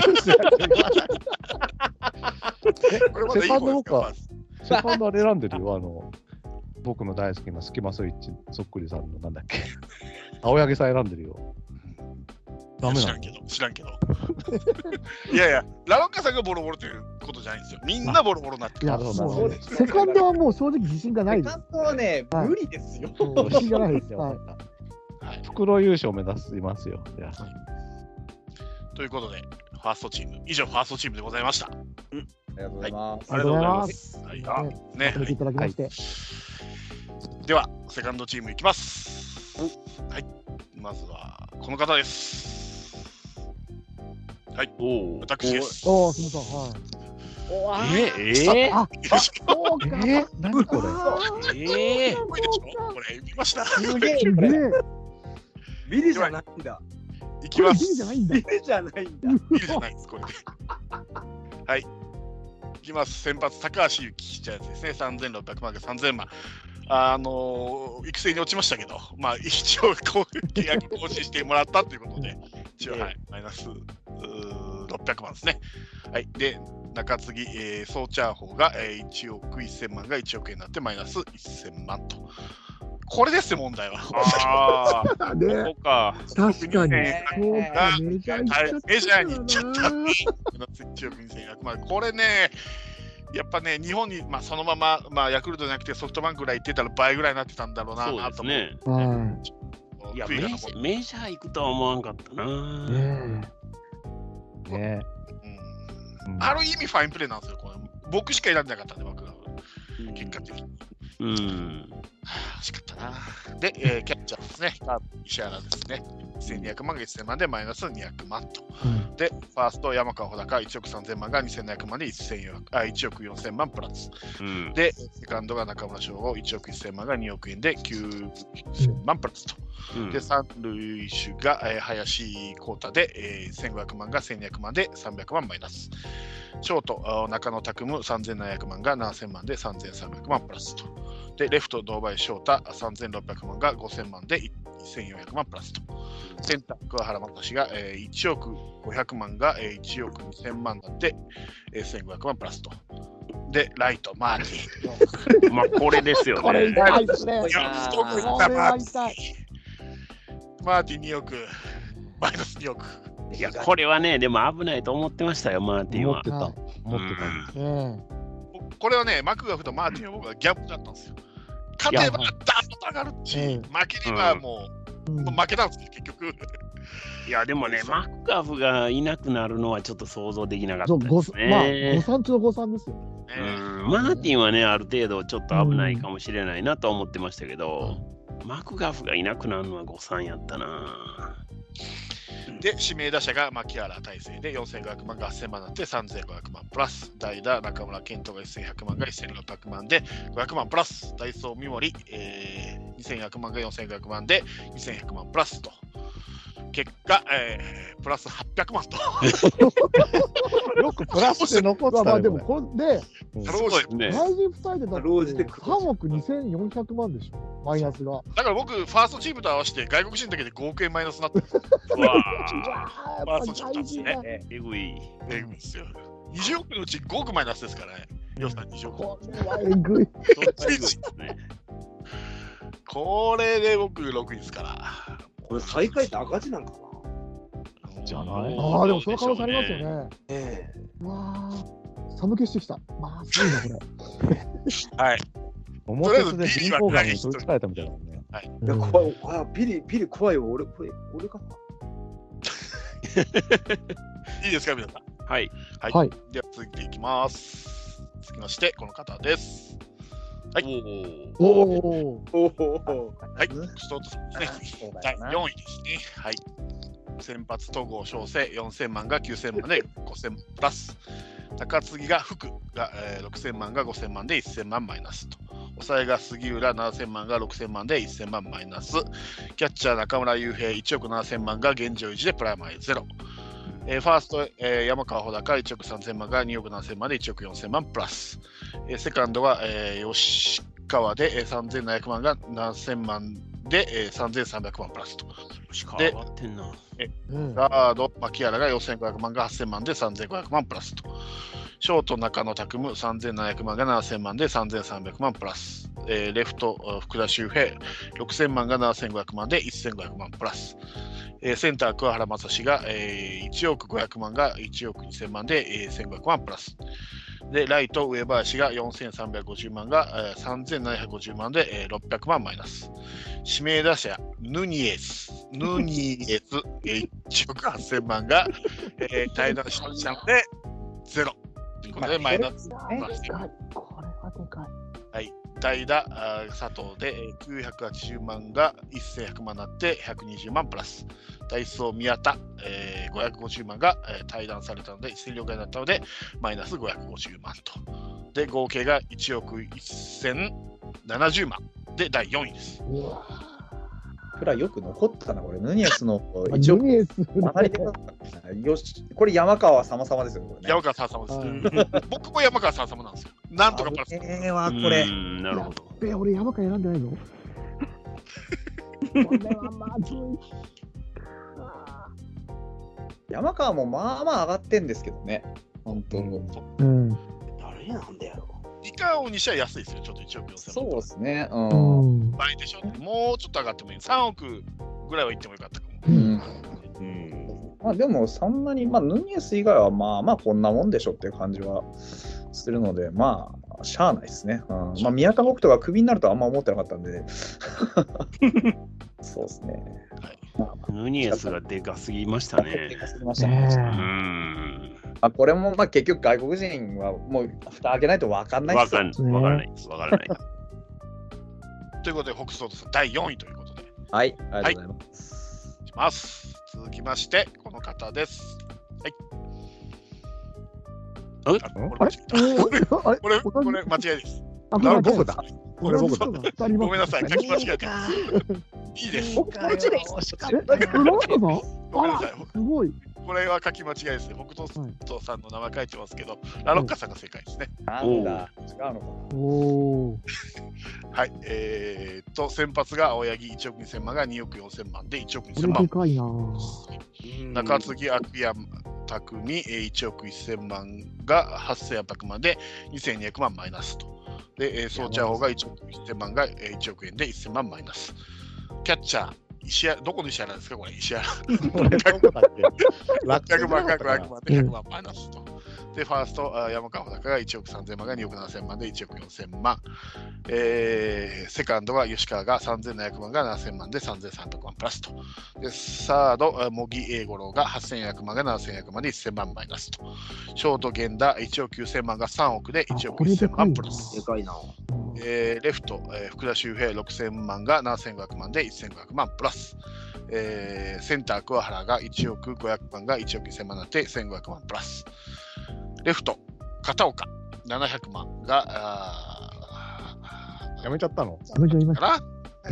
セカンド僕は、セカンドあれ選んでるよ、あの、僕の大好きなスキマスイッチそっくりさんのなんだっけ？青柳さん選んでるよ。ダメなの？知らんけど、知らんけど。いやいや、ラロッカさんがボロボロということじゃないんですよ。みんなボロボロになってる。なるほどもうセカンドはもう正直自信がないですセカ。ンドはね、はい無理ですよ。うん自信がないですよ。はいはい袋優勝目指しますよ。じゃあということで、ファーストチーム、以上、ファーストチームでございました。ありがとうございます。ありがとうございます。はい、ねあねいただきまして。では、セカンドチームいきます。はい、まずは、この方です。おお。私です。おお、すみません。はい。ええあ、そうか。えー、何これ？ええこれ、見ました。すげえ。ビリじゃないんだ。いきます。ビリじゃないんだビ。リじゃないんだ。ビルじゃないです、これで。はい。きます。先発、高橋由紀じゃあですね、3600万が3000万。あの育成に落ちましたけど、まあ、一応、こう契約更新してもらったということで、一応、はい、マイナス600万ですね。はい。で、中継ぎ、えー、ソーチャーホーが、えー、1億1000万が1億円になって、マイナス1000万と。これですよ、問題は。ああ、だ ね。ここか。確かに。ねそうか、メジャー行っちゃったメジャーに行っちゃったな1億2100万。これね、やっぱね、日本に、まあ、そのまま、まあ、ヤクルトじゃなくてソフトバンクぐらい行ってたら倍ぐらいになってたんだろうなそうですね。はいや、メジャーメジャー行くとは思わんかったな。い。ねねうんある意味ファインプレーなんですよ。これ僕しか選んでなかったんで、僕が結果的に。うん。はあ惜しかったな。で、えーキャッチャーですね。石原ですね。1200万が1000万でマイナス200万と。うんで、ファースト山川穂高1億3000万が2700万で1400あ1億4000万プラス。うん。で、セカンドが中村翔吾1億1000万が2億円で9000万プラスと。うんで、三塁手が、えー林浩太で、えー1500万が1200万で300万マイナス。ショート、あ中野拓夢3700万が7000万で3300万プラスと。で、レフト、堂林翔太3600万が5000万で1400万プラスと。センター、桑原正史が、えー1億500万が、えー1億2000万になって、えー1500万プラスと。で、ライト、マーティン。まあ、これですよこれね。マーティン2億、マイナス2億。いや、これはね、でも危ないと思ってましたよ、マーティンは思って。た。はい思ってた。えこれはね、マクガフとマーティンは僕はギャップだったんですよ。勝てばダーッと上がるし、うん負ければもえうんう、負けたんですよ、結局。いや、でもね、マッカフがいなくなるのはちょっと想像できなかったですまあ、ね誤。算中の誤算ですよ。うんマーティンはね、ある程度ちょっと危ないかもしれないなとは思ってましたけど、マクガフがいなくなるのは誤算やったな。で、指名打者が牧原大成で4500万が8000万になって3500万プラス、代打中村健人が1100万が1600万で500万プラス、ダイソー三森、えー、2100万が4500万で2100万プラスと。結果、えープラス800万と。よくプラスで残ってたよ。まあまあでもここれで、すごいですね。外人2人でだって労じて3億2400万でしょ、マイナスが。だから僕、ファーストチームと合わせて外国人だけで5億円マイナスになってる うわーやっぱ外人が。ねえぐい。んですよ。20億のうち5億マイナスですからね。予算20億。これはえぐい。これで僕6位ですから。これ最下位って赤字なんかな？じゃない？ああ、でもその可能性ありますよね。えうわー寒気してきた。まあ、すごいな、これ。はい。表鉄で人工に取りつかれたみたいなもんね。えいや怖い。あ、ピリ、ピリ怖いよ。俺、これ、俺かな？いいですか、皆さん？はい。はい。はいでは続いていきます。続きまして、この方です。はいおーおお。おお。はい。ストートさんですね。第そうだよな4位ですね。はい。先発統合小生4000万が9000万で5000万プラス。高継ぎが福が、えー6000万が5000万で1000万マイナスと。抑えが杉浦7000万が6000万で1000万マイナス。キャッチャー中村悠平1億7000万が現状維持でプラマイゼロ。えーファースト、えー山川穂高1億3000万が2億7000万で1億4000万プラス。えーセカンドは、えー吉川で、えー3700万が7000万で、えー3300万プラスと。で上がってんな。うんガード、牧原が4500万が8000万で3500万プラスと。ショート、中野拓夢3700万が7000万で3300万プラス。えーレフト、あ福田周平6000万が7500万で1500万プラス。えーセンター、桑原正史が、えー1億500万が1億2000万で、えー1500万プラス。で、ライト、上林が4350万が、えー3750万で、えー600万マイナス。指名打者、ヌニエス、ヌニエス、えー1億8000万が、えー、対談しましたので、ゼロ。ということで、まあマイナス。これはでかい。代打、あー佐藤で980万が1100万になって120万プラス。ダイソー宮田、えー550万が、えー対談されたので、一斉了解になったので、マイナス550万と。で、合計が1億1070万で第4位です。うわくらいよく残ったな、これ。ヌニエスの ー一応、ヌニエスよし、これ山川様々ですよ、これね。山川様です。はい僕も山川さん様なんですよ。なんとかプラス。ええわ、うこれ。んなるほど。え、俺山川選んでないの これはまずい。山川もまあまあ上がってんですけどね。本当に。うん。誰なんだよ。時間をにしては安いですよ、ちょっと1億4000万。そうですね。う。うんん。倍でしょ。もうちょっと上がってもいい。3億ぐらいはいってもよかったかも。うんうん。まあでもそんなに、まあヌニエス以外はまあまあこんなもんでしょっていう感じはするので、まあ、しゃあないですね。うん、まあ宮川北斗がクビになるとはあんま思ってなかったんで。そうですね。ヌニエスがでかすぎましたね。ましたねねうえん。まあ、これもまあ結局外国人はもう蓋開けないと分かんないですよわかんない。わからないです。わからない。ということで、北斗さん第4位ということで、いはい、ありがとうございます。きます。続きまして、この方です。はい。あれこれ、これ間違いです。あ、なこれ僕だ。これ僕だだ。ごめんなさい、書き間違えてます。いいです。こっちでえ、ロナウドさんごめんなさい。すごい。これは書き間違いですね。北斗さんの名前書いてますけど、ラロッカさんが正解ですね。なんだ、違うのかおお。はい。えーっと、先発が青柳1億2000万が2億4000万で1億こ2000万れで。かいな。中継ぎ、悪山拓に1億1000万が8800万で2200万マイナスと。で、えーソーチャーホが1億1000万がえー1億円で1000万マイナス。キャッチャー、石原、どこの石原ですか？これ、石原。これどこだっけ？楽天600万が500じゃなかったかな万で100万マイナスと。で、ファースト、あ山川穂高が1億3000万が2億7000万で1億4000万。えーセカンドが吉川が3700万が7000万で3300万プラスと。で、サード、あ茂木英五郎が8400万が7100万で1000万マイナスと。ショート源田1億9000万が3億で1億あこれで1000かいな万プラス。でかいな。えーレフト、えー福田周平6000万が7500万で1500万プラス、えーセンター桑原が1億500万が1億1000万になって1500万プラスレフト片岡700万があやめちゃったの？やめちゃいました。ーか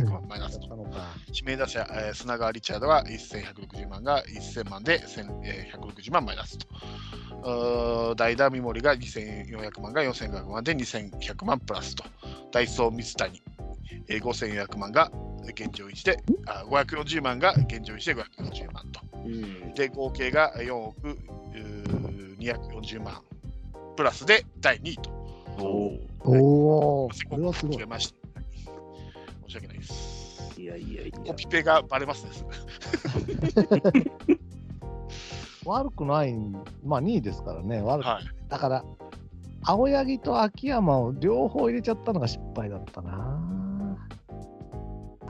な？100万マイナスのか。指名打者、えー砂川リチャードが1160万が1000万で1000えー160万マイナスと。代打三森が2400万が4500万で2100万プラスと。ダイソー水谷、えー5400万が現状維持で、あ540万が現状維持で540万と。うん。で、合計が4億うー240万プラスで第2位と。おーおお、これはすごい決め。ました。申し訳ないです。いやいやいや。コピペがバレますね。悪くない、まあ2位ですからね。悪くはい。だから、青柳と秋山を両方入れちゃったのが失敗だったな。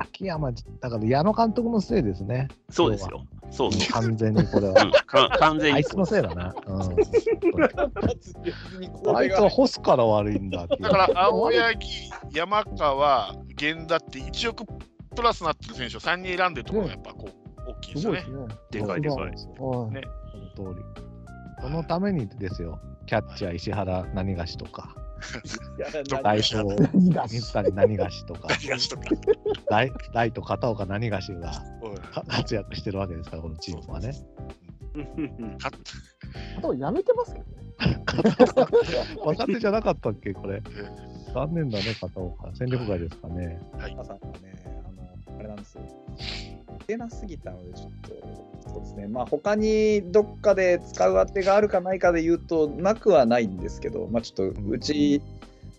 秋山、だから矢野監督のせいですね。そうですよ。そう。完全にこれは。完全にあいつのせいだな。うん、あ あいつは干すから悪いんだ。だから、青柳、山川、源田って1億プラスなってる選手を3人選んでるところがやっぱこう大きいですよねでかいでかい。ねその通り。そのためにですよ、キャッチャー石原何がしとか、ライト何が水谷何がしとか、東とか。ライライト片岡何がしが活躍してるわけですから、このチームはね。かあとやめてますけどね。若手じゃなかったっけ、これ。残念だね、片岡。戦力外ですかね。皆さんはね、あれなんですよ。出なすぎたので、ちょっと、そうですね、まあ、他にどっかで使う当てがあるかないかで言うと、なくはないんですけど、まあ、ちょっと、うち、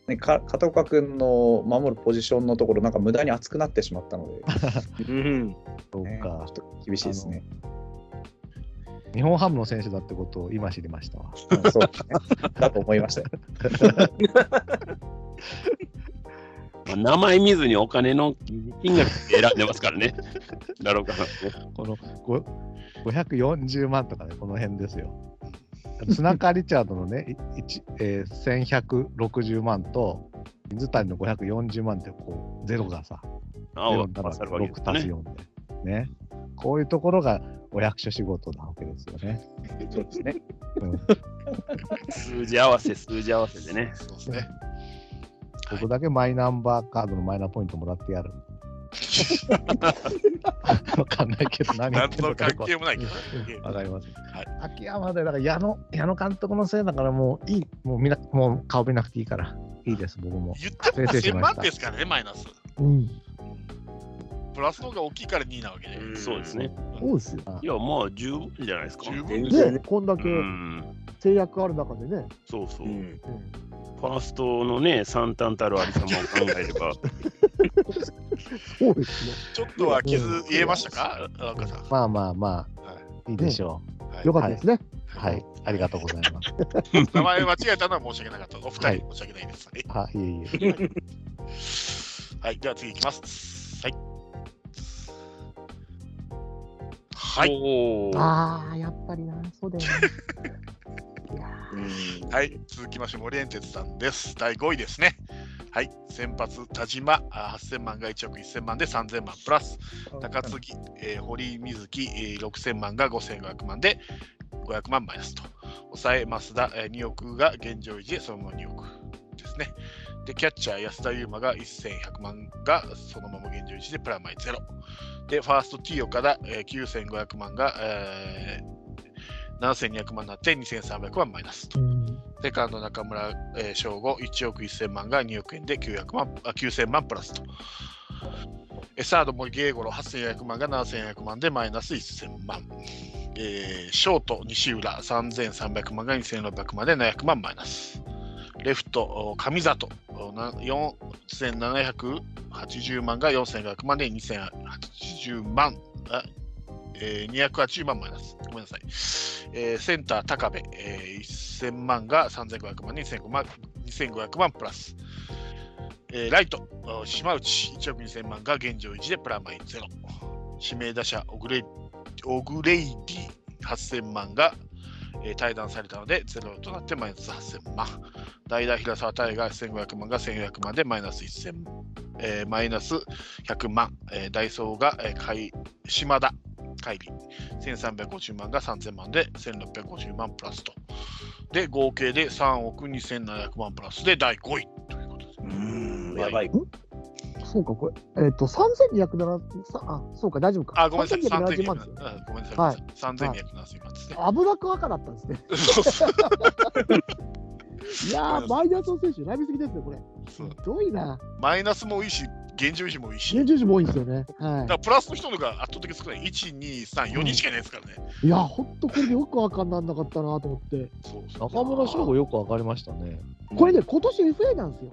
ね、か片岡君の守るポジションのところ、なんか無駄に熱くなってしまったので、うん。そうね、ちょかっ。と厳しいですね。日本ハムの選手だってことを今知りましたわ。うんそうですね。だと思いました 名前見ずにお金の金額で選んでますからね。だろうかな。このご540万とかね、この辺ですよ。砂川リチャードのね、えー、1160万と、水谷の540万ってこう、ゼロがさ、あゼロになるわけわかるわけで6す足すね。4で。ね。こういうところがお役所仕事なわけですよね。そうですね。うん、数字合わせ、数字合わせでね。そうですね。ここだけマイナンバーカードのマイナポイントもらってやる。わかんないけど、何言ってのかよくわ係もないけどね。わかります。はい秋山で、だから矢野矢野監督のせいだからもういい、もうみなもう顔見なくていいから、いいです、僕も。言ったら1000訂正しました万ですからね、マイナス。うん。プラスの方が大きいから2位なわけで。そうですね。そうですよ。いや、まあ、十分じゃないですか。十分全で。ね、こんだけうん。制約ある中でね。そうそう。うん。ファーストのね、三端たるありさまを考えれば、そうですね。ちょっとは傷言えましたか？若さん。まあまあまはあ、いいでしょはいよかったですね。う。はい、ありがとうございます。名前間違えたのは申し訳なかった。お二はい人申し訳ないです。はいあ、いえいえ。はい、では次いきます。はい。はい。おーああ、やっぱりな、そうだよね。はい、続きまして、森エンテツさんです。第5位ですね。はい、先発、田島、8000万が1億1000万で3000万プラス、中継ぎ、えー堀水木、えー6000万が5500万で500万マイナスと。抑え、増田、えー2億が現状維持でそのまま2億ですね。で、キャッチャー、安田悠馬が1100万がそのまま現状維持でプラマイゼロ。で、ファースト T 岡田、えー9500万が、えー7200万になって2300万マイナスと。セカンド中村えー翔吾、1億1000万が2億円で900万あ9000万プラスと。えサード森慶五郎8400万が7400万でマイナス1000万。えーショート西浦3300万が2600万で700万マイナス。レフト上里4780万が4500万で2080万、えー、280万マイナス。ごめんなさい。えーセンター高部、えー1000万が3500万2500万 ,2500 万プラス。えーライト、島内1億2000万が現状維持でプラマイゼロ。指名打者オグレオグレイディ8000万が、えー対談されたのでゼロとなってマイナス8000万。代打平沢大が1500万が1400万でマイナス1000、えーマイナス100万。えーダイソーが、えー、島田海里1350万が3000万で1650万プラスと。で、合計で3億2700万プラスで第5位ということです。うーん、やばい。そうか、これ、えっ、と、3207、さあ、そうか、大丈夫か。あ、ごめんなさい、3270 3270万ごめんなさい、はい3270万ですね。危なく赤だったんですね。そうそういやー、マイナスの選手、選びすぎですね、これ。そうひどいな。マイナスもいいし、現状維持もいいし。現状時も多いんですよね。はだからプラスの人のが圧倒的に少ない。1、2、3、4人しかいないですからね。い。いや、ほんとこれでよくわかんなんなかったなと思って。そうそう中村翔吾よくわかりましたね。これね、今年 FA なんですよ。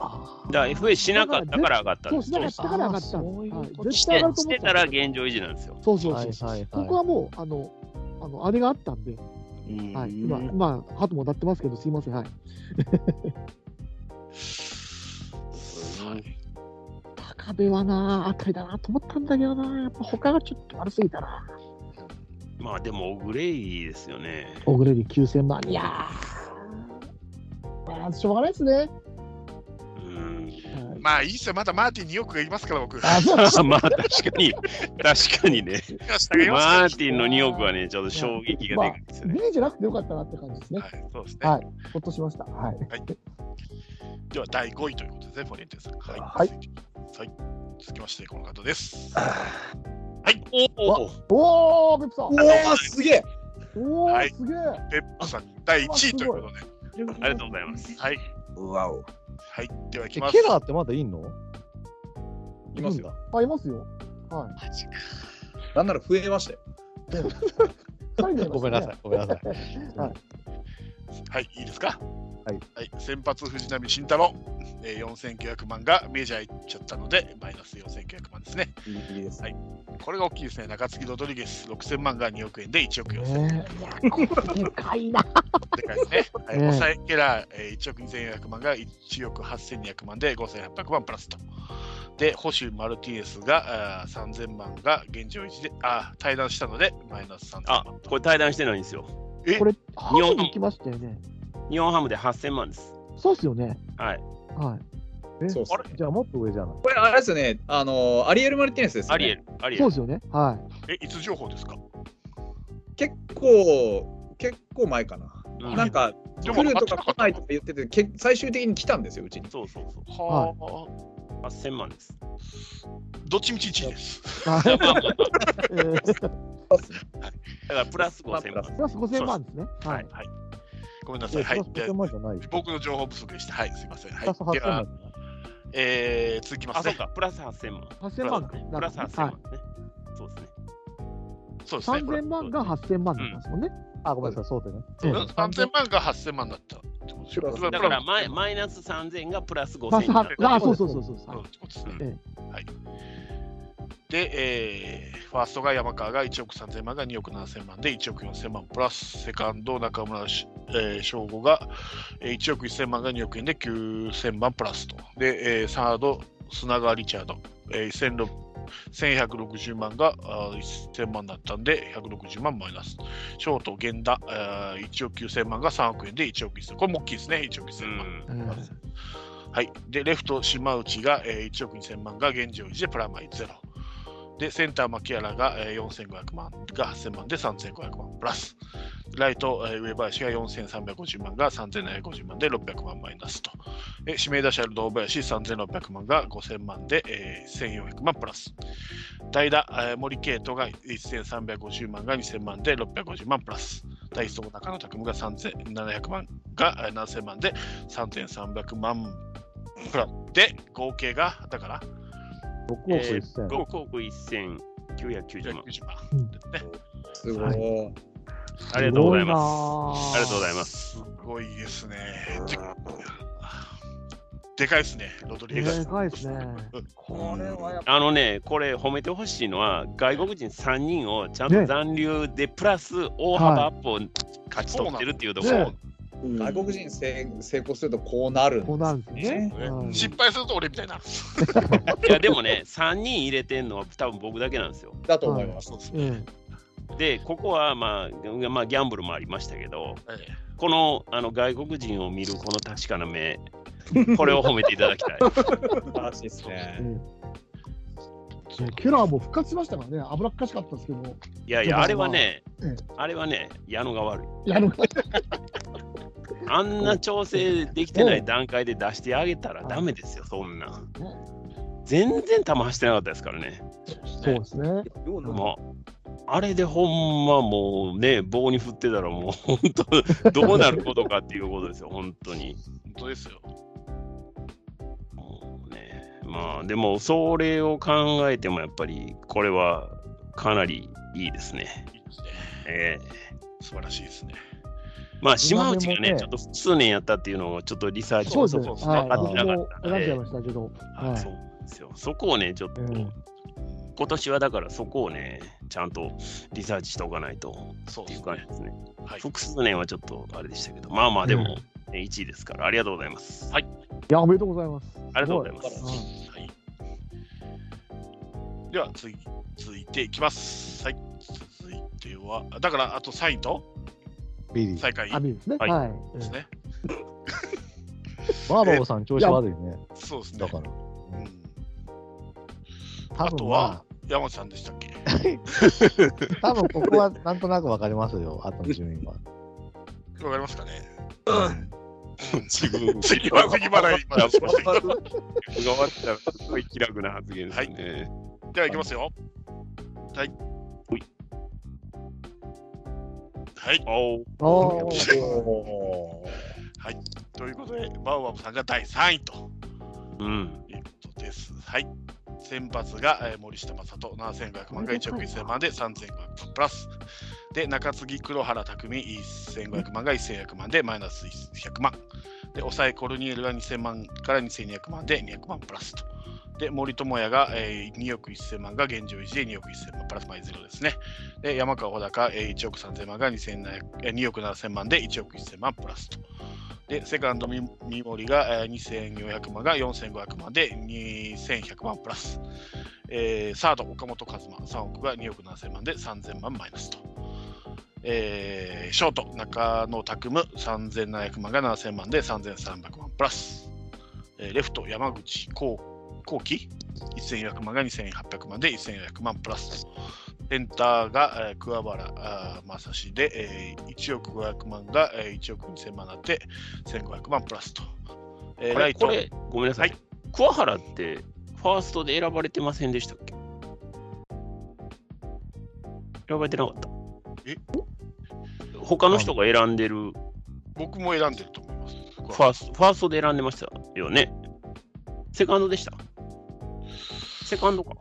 あだから FA しなかったから上がったんそう、ですしなかったから上がったんです。し絶対上がるとてたたら現状維持なんですよ。そうそうそうそう。はいはいはいここはもう、あの、あの、あれがあったんで、うんはい。今、まあ、ハトも鳴ってますけど、すいません。はい。はい高部はな、あたりだなと思ったんだけどな。やっぱ他がちょっと悪すぎたな。まあでも、オグレイですよね。オグレリ9000万。いやー。まあ、しょうがないですね。まあいいっすよ、まだマーティン2億がいますから、僕。あ、そう まあ確かに、確かにね。ママーティンの2億はね、ちょっと衝撃がでかいですよね。B じゃなくてよかったなって感じですね。はい、そうですね。はい。ほっとしました。はい。では、第5位ということですね、フォレンテンさん。はい。はいはい。続きまして、この方です。おおおー、ペップさん。おー、すげえおー、はいすげえ。ペップさん、第1位ということで。ありがとうございます。はい。うわお。はい。では、いきえます。ケラーってまだいんの？いますよ。あ、いますよ。はい。なんなら増えましたよ。ごめんなさい、ごめんなさい。はい。はい、いいですか？はい。はい、先発、藤浪晋太郎、えー、4900万がメジャー行っちゃったので、マイナス4900万ですね。ギリギリです。はいこれが大きいですね。中継ぎロドリゲス、6000万が2億円で1億4000万。ねえいや、これでかいな。でかいですね。はい、ね抑えケラー、えー、1億2400万が1億8200万で5800万プラスと。で、保守マルティネスがあー3000万が現状維持で、あー、対談したのでマイナス3000あ万。、これ対談してないんですよ。えこれ、ハムに行きましたよね。日本ハムで8000万です。そうっすよね。はい。はい。えそうっすね。じゃあもっと上じゃない？これ、あれですよね。あの、アリエル・マルティネスですよね。アリエル、アリエルそうで。すよね。はえ、いつ情報ですか？結構、結構前かな。うんなんか、来るとか来ないとか言ってて、け最終的に来たんですよ、うちに。そうそうそはあ、う。8000万です。どっちみち1位です。だからプラス5000万。プラス5000万ですね。ははいい。はい。ごめんなさい。はい。プラス5000万じゃない。プ僕の情報不足でした。はい、すいません。はい。ラス8000では。えー、続きまあ、すね。そうか、プラス8000万。8000万プラス8000はい万ね。そうですね。そうですね。3000万が8000万なんですもんね。あ、ごめんなさい、そうでね。ええうん3000万が8000万だっただからマイマイナス3000がプラスプラス5000になる。はあ、そうそうそうそう。はいで。えはい。で、えー、ファーストが山川が1億3000万が2億7000万で1億4000万プラス、セカンド中村し、えー、翔吾がえー1億1000万が2億円で9000万プラスと。で、えー、サード、砂川リチャード、えー、1600 1160万があー1000万だったんで、160万マイナス。ショート、源田、あー1億9000万が3億円で1億1000これも大きいですね、1億1000万。うんはい。で、レフト、島内が、えー1億2000万が現状維持でプラマイゼロ。で、センター、牧原が、4500万が8000万で3500万プラス。ライト、上林が4350万が3750万で600万マイナスと。で指名打者、堂林3600万が5000万で、えー1400万プラス。代打、えー森圭斗が1350万が2000万で650万プラス。ダイソー、中野拓夢が3700万が7000万で3300万プラス。で、合計が、だから、6億えー1000。6億1990万。90万うすごい。ありがとうございます。すありがとうございます。すごいですね。じでかいですね、ロドリゲス。でかいですね。これはやっぱあのね、これ褒めてほしいのは、外国人3人をちゃんとね残留でプラス大幅アップを勝ち取ってるっていうところ、ね外国人成成功するとこうなるんこうなるんですよね。ねうん失敗すると俺みたいな。いやでもね、3人入れてんのは多分僕だけなんですよ。だと思います。そうですね。うんで、ここはまあ、まあ、ギャンブルもありましたけど、ええこのあの外国人を見るこの確かな目、これを褒めていただきたい。素晴らしいですね。うんねケラーも復活しましたからね、脂っかしかったですけど、いやいや、あれはねうん、あれはね、矢野が悪い。いや、あの、あんな調整できてない段階で出してあげたらダメですよ、そんな。全然球走ってなかったですからね。そうですね。もうあれでほんまもうね、棒に振ってたらもう本当、どうなることかっていうことですよ、本当に。本当ですよ。もうね、まあでも、それを考えてもやっぱり、これはかなりいいですね。いいですね。ええ素晴らしいですね。まあ、島内がね、ちょっと数年やったっていうのをちょっとリサーチそうですね。そうそうはい。分かってなかったんで選んじゃいましたけど、はい。そうですよ。そこをね、ちょっと、うん今年はだからそこをね、ちゃんとリサーチしておかないとっていうそうですね。感じですね。はい。複数年はちょっとあれでしたけど、まあまあでも、ね1位ですから、ありがとうございます。はい、いや、おめでとうございます。ありがとうございます。はい。では次、続いていきます。はい。続いては、だからあと3位とビリー。最下位あ、見るですね。はい。はい。ですね。バーバボさん調子悪いね。そうですね。だから。うん、あ。とはま山本さんでしたっけ？あ、多分ここはなんとなくわかりますよ、あとの順位は。わかりますかね？自分。次は次まで今出しましたけど。が終わったらすごい気楽な発言ですね。ではいきますよ。はいはい。おうおーお ということで、バウアブさんが第3位とうん。いうことです。はい。先発が、えー森下正人7500万が1億1000万で3500万プラス。で、中継ぎ黒原拓海1500万が1100万でマイナス100万。で、抑えコルニエルが2000万から2200万で200万プラスと。で、森友哉が、えー2億1000万が現状維持で2億1000万プラスマイゼロですね。で、山川穂高、えー1億3000万が2億7000万で1億1000万プラスと。で、セカンド三森が、えー2400万が4500万で2100万プラス。えーサード、岡本和真、3億が2億7000万で3000万マイナスと。えーショート、中野拓夢、3700万が7000万で3300万プラス。えーレフト、山口幸幸喜、1400万が2800万で1400万プラスと。センターが、えー桑原正史で、えー1億500万が、えー1億2000万になって1500万プラスと。えーこライト、れこれ、ごめんなさい。はい桑原って、ファーストで選ばれてませんでしたっけ？選ばれてなかったえ？他の人が選んでる僕も選んでると思います。ファースト、ファーストで選んでましたよね。セカンドでした。セカンドか。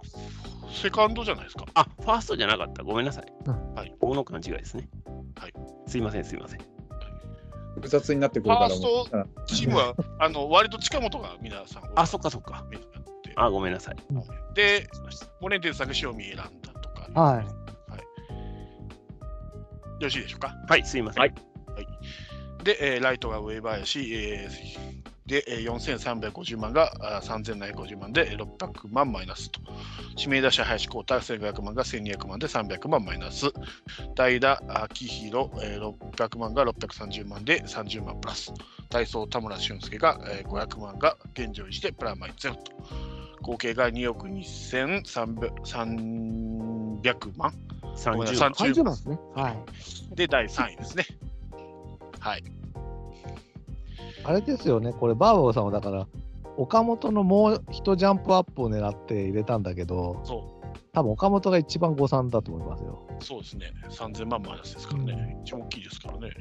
セカンドじゃないですか。あ、ファーストじゃなかった。ごめんなさい。うんはい。僕の勘違いですね。はい。すいません、すいません。複雑になってくるからファーストチームは、あの割と近本が皆さん、あ、そっかそっか。あ、ごめんなさい。で、モネンテンさんが塩見選んだとか。はいよろしいでしょうか。はい、すいません。はいで、えーライトが上林、えーで、えー4350万があー3750万でえー600万マイナスと。指名打者林光太1500万が1200万で300万マイナス。代打秋広、えー600万が630万で30万プラス。体操田村俊介が、えー500万が現状維持でプラマイゼロと。合計が2億2300 300万ごめんなさい30 30万ですね。はい。で第3位ですね。はい。あれですよね、これ、バーバボさんはだから、岡本のもう一ジャンプアップを狙って入れたんだけど、そ多分岡本が一番誤算だと思いますよ。う、そうですね。3000万マイナスですからね。一番大きいですからね。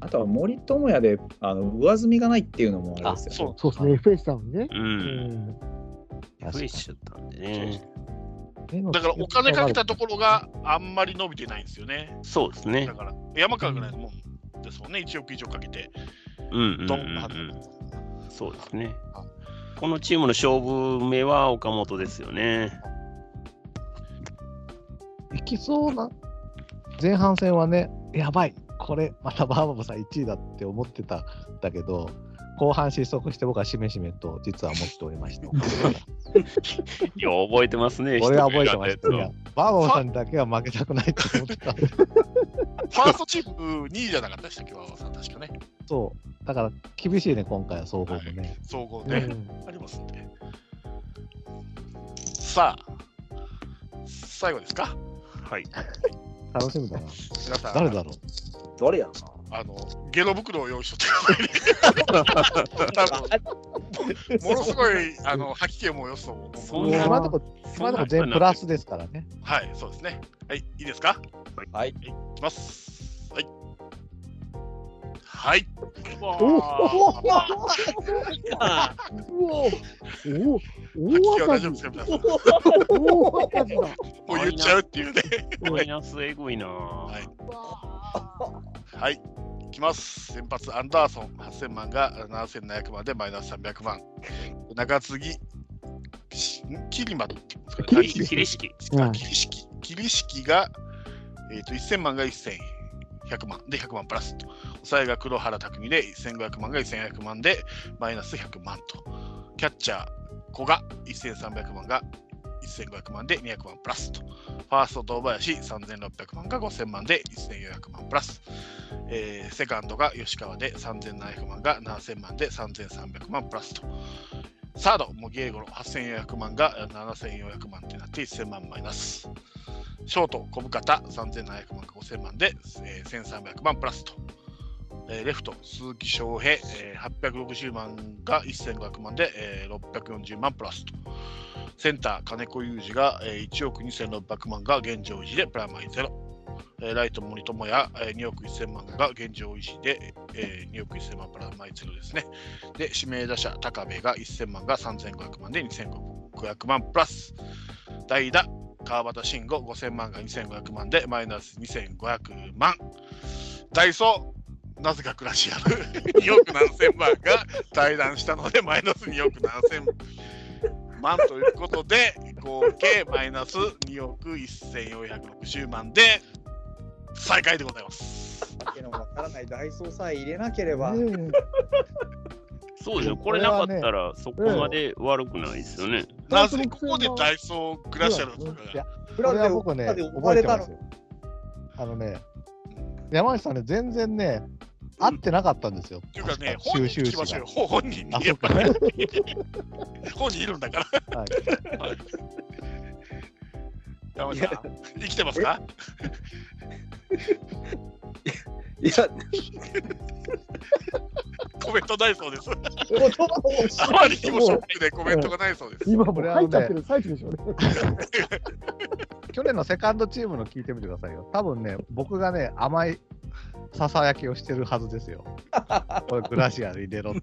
あとは森友哉であの上積みがないっていうのもあれですよ、ね。そうそうですね。FH さんにね。う。うんん。増えちゃったんでね。だからお金かけたところがあんまり伸びてないんですよね。そうですねだ。から山川ぐらいのもんですもんね。1億以上かけて。うんうんうんドンうん。そうですね。このチームの勝負目は岡本ですよね。いきそうな、前半戦はね、やばい、これ、またバーバブさん1位だって思ってたんだけど、後半失速して僕はしめしめと実は思っておりました。いや、覚えてますね。俺は覚えてました。バーバブさんにだけは負けたくないって思ってた。ファーストチーム2位じゃなかったでしたっけ、馬場さん、確かね。そう。だから厳しいね、今回は総合もね。総合ね、うんありますんで。さあ、最後ですか？はい。楽しみだな。皆さん、誰だろう？誰やろあの、ゲロ袋を用意しとってくださいね。多分。ものすごい、あの、吐き気もよそを。そんな今のとこ今のとこ全プラスですからね。はい、そうですね。はい、いいですか？はい。いきます。はい。はい。おわおー。おおお吐き気は大大赤字丈夫ですか皆さん？大赤字だ。もう言っちゃうっていうね。マイナスエグいな。はいはい。いきます。先発、アンダーソン、8000万が7700万でマイナス300万。中継ぎ、キリマっていうんですかね。キリシキ。うんキリシキ。キリシキが、えー、と1000万が1100万で100万プラスと。抑えが黒原拓で1500万が1100万でマイナス100万と。キャッチャー、古賀1300万が1500万で200万プラスと。ファースト、堂林3600万が5000万で1400万プラス。えーセカンドが吉川で3700万が7000万で3300万プラスと。サード、モギエゴロ8400万が7400万ってなって1000万マイナス。ショート、小深田3700万が5000万で、えー1300万プラスと。えーレフト、鈴木翔平、えー860万が1500万で、えー640万プラスと。センター、金子裕二が、えー1億2600万が現状維持でプラマイゼロ。ライト、森友哉、えー2億1000万が現状維持で、えー2億1000万プラマイゼロですね。で、指名打者、高部が1000万が3500万で2500万プラス。代打、川端慎吾5000万が2500万でマイナス2500万。ダイソー、なぜかクラシアル 2億7000万が退団したのでマイナス2億7000万ということで合計マイナス2億1460万で再開でございます。わけのわからないダイソーさえ入れなければ。ねそうですよ。これなかったらそこまで悪くないですよね。なぜここでダイソークラシアルとかいや、ここれは僕ね、覚えてますよ。あのね、山内さんね、全然ね、合ってなかったんですよ。っていうかね、確本人ましょうよ。ほ本人あに。ね、本人いるんだから。はい山内さん、生きてますか？いや、コメントないそうです。あまりにもショックでコメントがないそうです。今もう入っちゃってる最中でしょうね。去年のセカンドチームの聞いてみてくださいよ。多分ね、僕がね、甘いささやきをしてるはずですよ。これグラシアル入れろって。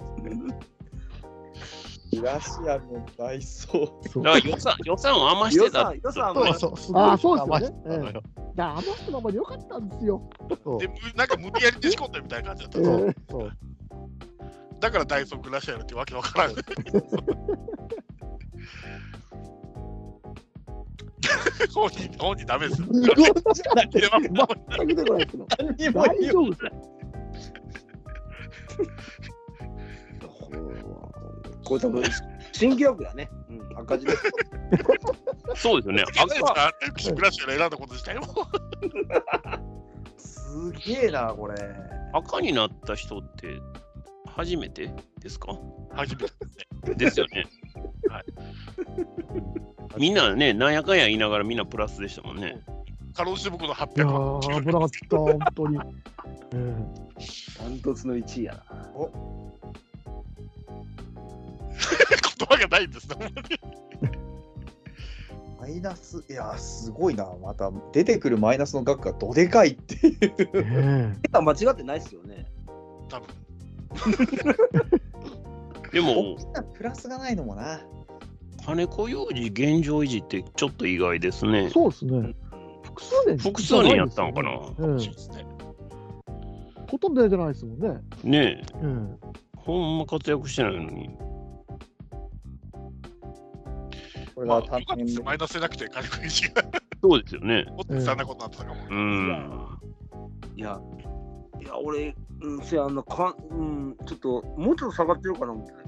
グラシアルのダイソー。そうだから予算予算を余してた予算、予算そうはそう、あーそうですよね甘いしたのよいや、あの人のままでよかったんですよ。で、むなんか無理やりねじ込んだみたいな感じだったえ。そうーそうだからダイソークラシアルってわけわからん。本人、本人ダメですよ。無言じゃない。いや全く出てこないです。何にも大言う丈夫ですかこれ多分、新記録だね。うん、赤字です。そうですよね。あれあクラシアル選んだこと自体も。すげえな、これ。赤になった人って初めてですか？初めて。ですよね。はい みんなね、なんやかんや言いながらみんなプラスでしたもんね。かろうじて僕のいや800万。ー、危なかった、本当に。う んダントツの1位やな。言葉がないんですね。マイナス、いや、すごいな。また出てくるマイナスの額がどでかいっていう。ね結果間違ってないですよね。多分。でも大、きなプラスがないのもな。金子幼児現状維持ってちょっと意外ですえね。そうですね。うん複数年複数年やったのかな。ほとんど出てないですもんね。ねえ、うん。ほんま活躍してないのに。これまあ、が単純でよかったです。マイナスでなくて、軽く石が、そうですよね。もっと悲惨なことになってたかも。うん。いや、いや、俺、うん、せや、あの、かうん、ちょっと、もうちょっと下がってるかな思ってたよ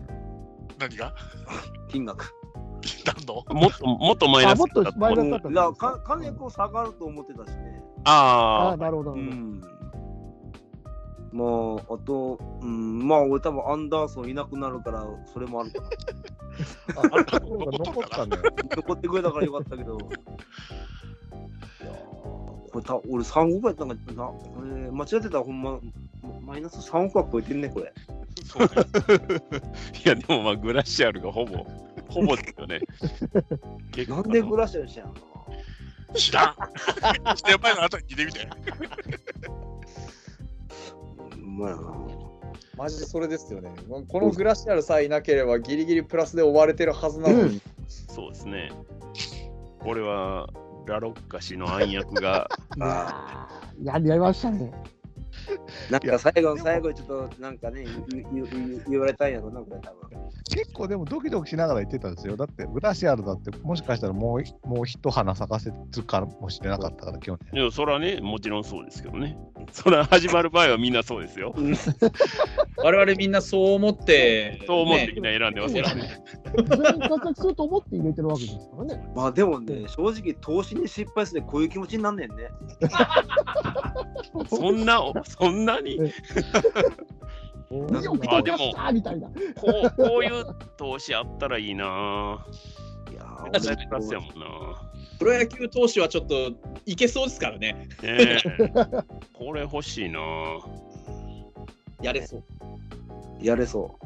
何が？金額。もっと、もっとマイナスあもっとだったマイナスうんだったか金子下がると思ってたしね。ああ、なるほど。うん。まあ、あと、うん、まあ、俺多分アンダーソンいなくなるから、それもあるかな。あ、あ残ったね。残ってくれたからよかったけど。いやーこれた俺3億やったんかな。これ間違ってたらほんま、マイナス3億は超えてんね、これ。そうね。いや、でもまあ、グラシアルがほぼ、ほぼですよね。なんでグラシアルしてんの知らん。先輩の後に聞いてみて。うまいな。マジでそれですよね。このグラシアルさえいなければギリギリプラスで終われてるはずなのに。そうですね。これは、ラロッカ氏の暗躍が、やりましたね。なんか最後の最後にちょっとなんかね、言われたんやろな、これ多分。結構でもドキドキしながら言ってたんですよ。だって、グラシアルだって、もしかしたらもうもう一花咲かせるかもしれなかったから、去年。いや、それはね、もちろんそうですけどね。それは始まる場合はみんなそうですよ。我々みんなそう思って、そう思ってねみんな選んでますからね。全員活躍すると思って入れてるわけですからね。まあでもね、正直投資に失敗するこういう気持ちになんねんね。そんな、そんなに、2億投下した？みたいな。こう、こういう投資あったらいいないやぁ。ー絶対プラスやもんなプロ野球投手はちょっといけそうですからね。ねえ。これ欲しいなぁ。やれそう。やれそう。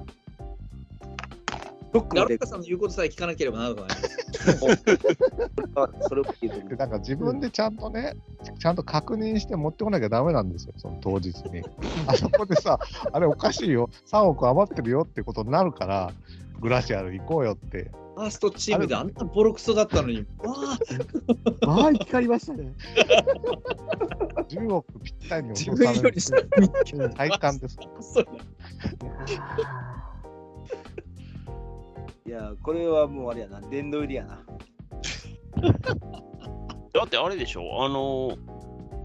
ロックまでラロッカさんの言うことさえ聞かなければならない。それを聞いてる。でなんか自分でちゃんとね、ちゃんと確認して持ってこなきゃダメなんですよ、その当日に。あそこでさ、あれおかしいよ、3億余ってるよってことになるから、グラシアル行こうよって。ファーストチームであんなボロクソだったのに、わあ、まあ、光りましたね。10億ぴったりに落自とされる分より下に見てうん体感です。いやこれはもうあれやな、殿堂入りやな。だってあれでしょ、あの、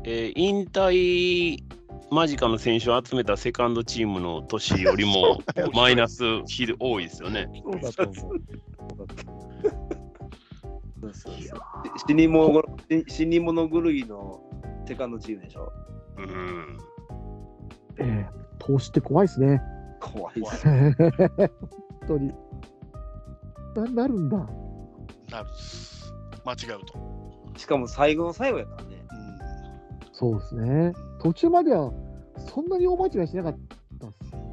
えー引退間近の選手を集めたセカンドチームの年よりも マイナス多いですよね。そうだと思う。そうそうそう死に物死死に物狂いのセカンドチームでしょ？うん。ーええ投資って怖いですね。怖いっす。本当に。ななるんだ。なる間違うと。しかも最後の最後やからね。うんそうですね。途中まではそんなに大間違いしなかったっす。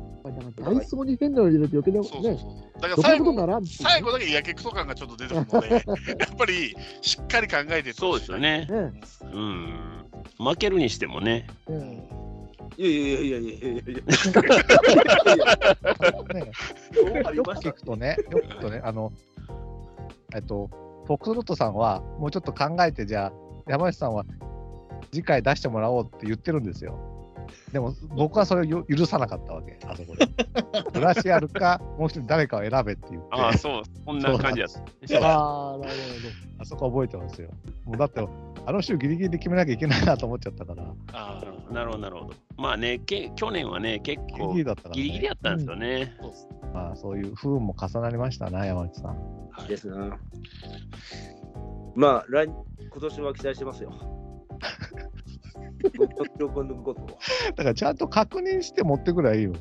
ダイソーに変なの入れて余計なね、そうそうそう。だから余計最後最後だけやけくそ感がちょっと出てくるので、やっぱりしっかり考えてそうですよね。ねうん。負けるにしてもね。えいやいやいやいやいやいやいや。ね、よく聞くとね、よく聞くとね、あの、えっと、フォックスロットさんは、もうちょっと考えて、じゃあ、山内さんは次回出してもらおうって言ってるんですよ。でも、僕はそれを許さなかったわけ、あそこで。グラシアルか、もう一人誰かを選べって言って、ああ、そう、こんな感じやった。ああ、なるほど。あそこ覚えてますよ。もうだって、あの週ギリギリで決めなきゃいけないなと思っちゃったから、あなるほど、なるほど。まあね、け去年はね、結ギリ構ギリだったから、ね。ギリギリやったんですよね。まあ、そういう不運も重なりましたな、山内さん。あ、ですな。まあ、来今年は期待してますよ。僕の記録を抜くことを。だからちゃんと確認して持ってくりゃいいよ。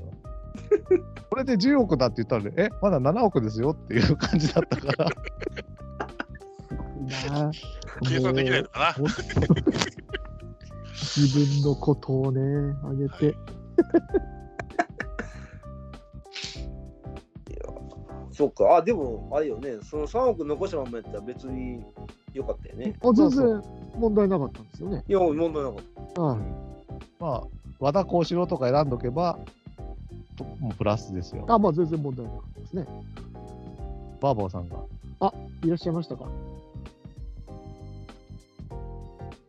これで10億だって言ったらね、え、まだ7億ですよっていう感じだったから。な 計算できないのかな。もう自分のことをね、あげて。そっか、あ、でも、あれよね、その3億残したままやったら別に良かったよね。あ全然問題なかったんですよね。いや、問題なかった。はいまあ、和田幸四郎とか選んどけば、ともうプラスですよ。あ、まあ全然問題なかったですね。バーボーさんが。いらっしゃいましたか。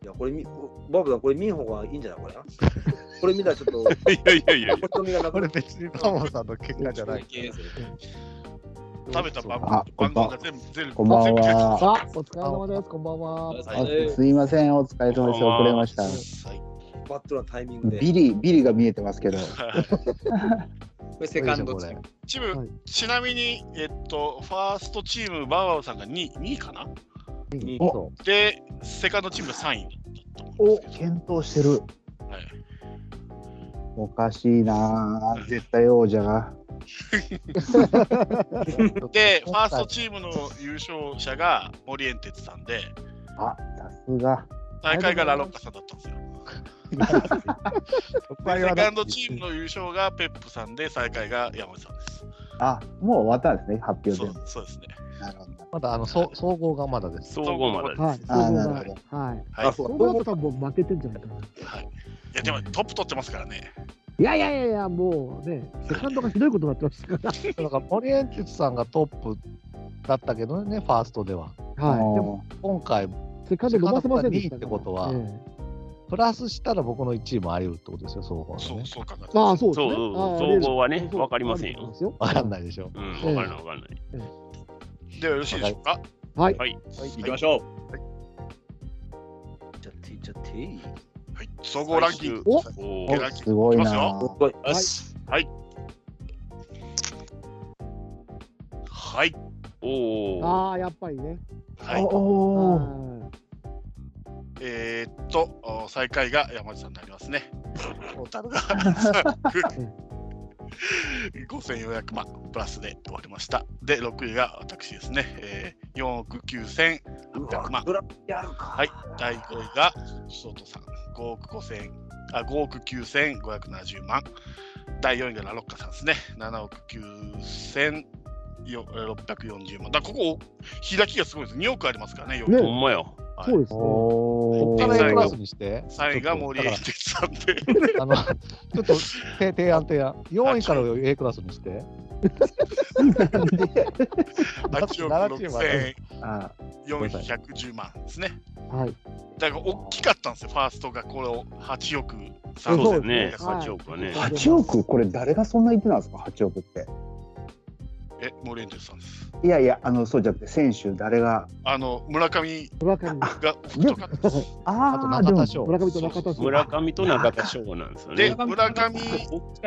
いや、これみ、バブさん、これ見ん方がいいんじゃないこれな？これ見たらちょっと、いやいやいやいや。人見がなくこな別にバーボーさんの結果じゃない。食べた番あこんばん番号が全部全部こんばんはあ、お疲れ様です。こんばんは。はいあすいません、お疲れ様です。遅れました。はいバットなタイミングで。ビリ、ビリが見えてますけど。これセカンドチーム。チーム、はいちなみに、えっと、ファーストチーム、バーバーさんが 2, 2位かな？おで、セカンドチームが3位だったと思うんおです、け検討してる。ど、はい、おかしいなぁ絶対王者が。で、ファーストチームの優勝者が森エンテツさんで、あ、さすが。大会がラロッカさんだったんですよ。でセカンドチームの優勝がペップさんで、最下位が山内さんです。あ、もう終わったんですね、発表でそう。そうですね。なるほど。まだあのそ総合がまだです。総合まではい。なるほはい。はい。はい。そうなると多分負けてんじゃないかな。はい、いや、でもトップ取ってますからね。いやいやいやいや、もうね、セカンドがひどいことになってますから。だから森エンテツさんがトップだったけどね、ファーストでは。はい。でも、今回、セカンド伸ばせませんでしたセカンドが2位ってことはえプラスしたら僕の1位もあり得るってことですよ、総合そう。そう考えああ、そうですね。そうそうああ総合はねそうわかりませんよわかんないでしょ。うん、わかんないわかんない。ではよろしいでしょうか？はい。はい、行きましょう。ちゃってちゃって。はい、総合ランキング。おおすごいなきますよぁごい。はい。おーああ、やっぱりね。はい。おーはえーっと、お最下位が山内さんになりますね。トータルが 5400万プラスで終わりました。で、6位が私ですね。えー、4億9800万。ブラやるか。はい。第5位がソートさん。5億5000あ5億9570万。第4位がラロッカさんですね。7億9640万。だここ、開きがすごいです。2億ありますからね、4ねほんまよ。はいそうですね。お他のー A クラスにして、3位が森エンちょっテツさんで。とあの、ちょっと提提案提案。4位から A クラスにして。8億7チームはね6410万ですね。はい。だから大きかったんですよ、ファーストがこれを8億そうそうですね。はい8億はね。8億？これ誰がそんな言ってたんですか ?8 億って。え、モレンテスさんです。いやいや、あの、そうじゃなくて、選手誰が？あの、村上村上。が。ああと中田翔。村上と中田さん。村上と中田翔なんですよで、ね。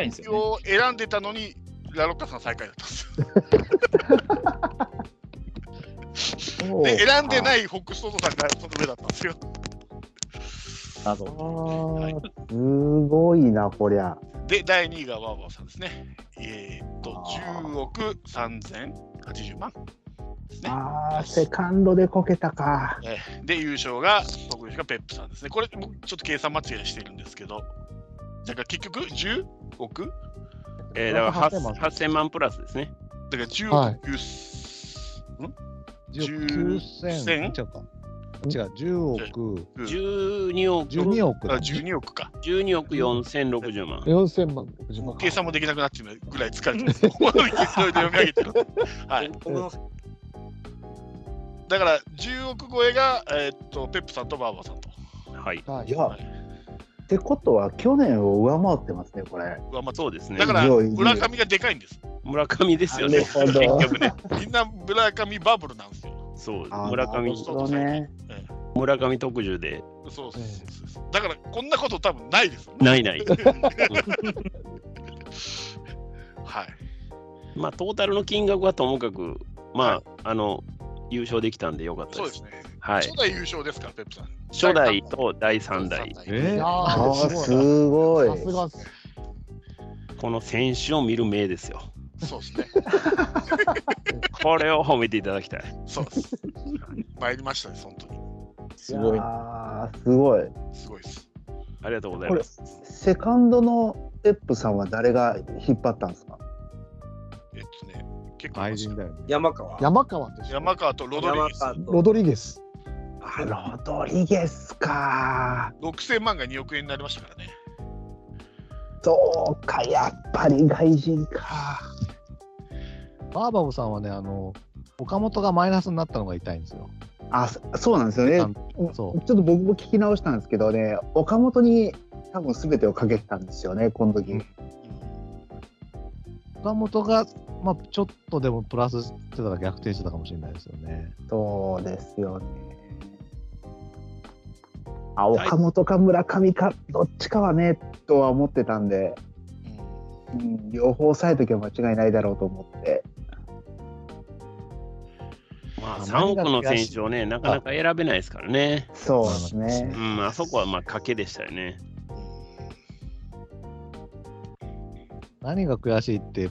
ですよ、ね。を選んでたのに、ラロッカさん最下位だったんですよ。で、選んでないフォックストートさんがその上だったんですよ。謎。あーすごいな、こりゃ。で、第2位がワーバーさんですね。えーっと、10億3080万ですね。ああ、セカンドでこけたか。えーで、優勝が、特優勝がペップさんですね。これ、僕ちょっと計算間違いしてるんですけど、だから結局10億えー、だから8000万8000万プラスですね。だから10はい億9、ん？9000違うか。違う、10億、12億、12億あだ。12億か。12億4060万。4000万。計算もできなくなってるぐらい疲れてます。この勢いで読み上げてる。はい。僕のだから10億超えが、えーっとペップさんとバーバーさんと。はい。はいいや、ってことは、去年を上回ってますね、これ。うわまあそうですねだ。から村上がでかいんです。村上ですよね。結局ね。みんな村上バブルなんですよ。そう、村上ね。村上特需で、そうそうそうそう。だからこんなこと多分ないですよね。ないない。はい。まあ、トータルの金額はともかく、まあ、あの、優勝できたんでよかったで。そうですすね。はい初。代優勝ですから、ペップさん。初代と第3代、えーあああ、すごい。さすが。この選手を見る目ですよ。そうですね。これを褒めていただきたい。そうです。参りましたね、本当に。すごい。ああ、すごい。すごいです。ありがとうございこれます。、セカンドのペップさんは誰が引っ張ったんですか？えっとね、結構愛人だよね。山川。山川と山川とロドリゲス。山川とロドリゲス。あロドリゲスか。6000万が2億円になりましたからね。そうか、やっぱり外人か。バーバブさんはね、あの、岡本がマイナスになったのが痛いんですよ。あ、そそうなんですよね。そう。ちょっと僕も聞き直したんですけどね、岡本に多分全てをかけてたんですよね、この時。岡本がまあ、ちょっとでもプラスしてたら逆転してたかもしれないですよね。そうですよね。あ、岡本か村上か、どっちかはね、とは思ってたんで、うんうん、両方抑えときは間違いないだろうと思って。まあ、3億の選手をね、なかなか選べないですからね。そうですねう。ん、あそこはまあ賭けでしたよね。何が悔しいって、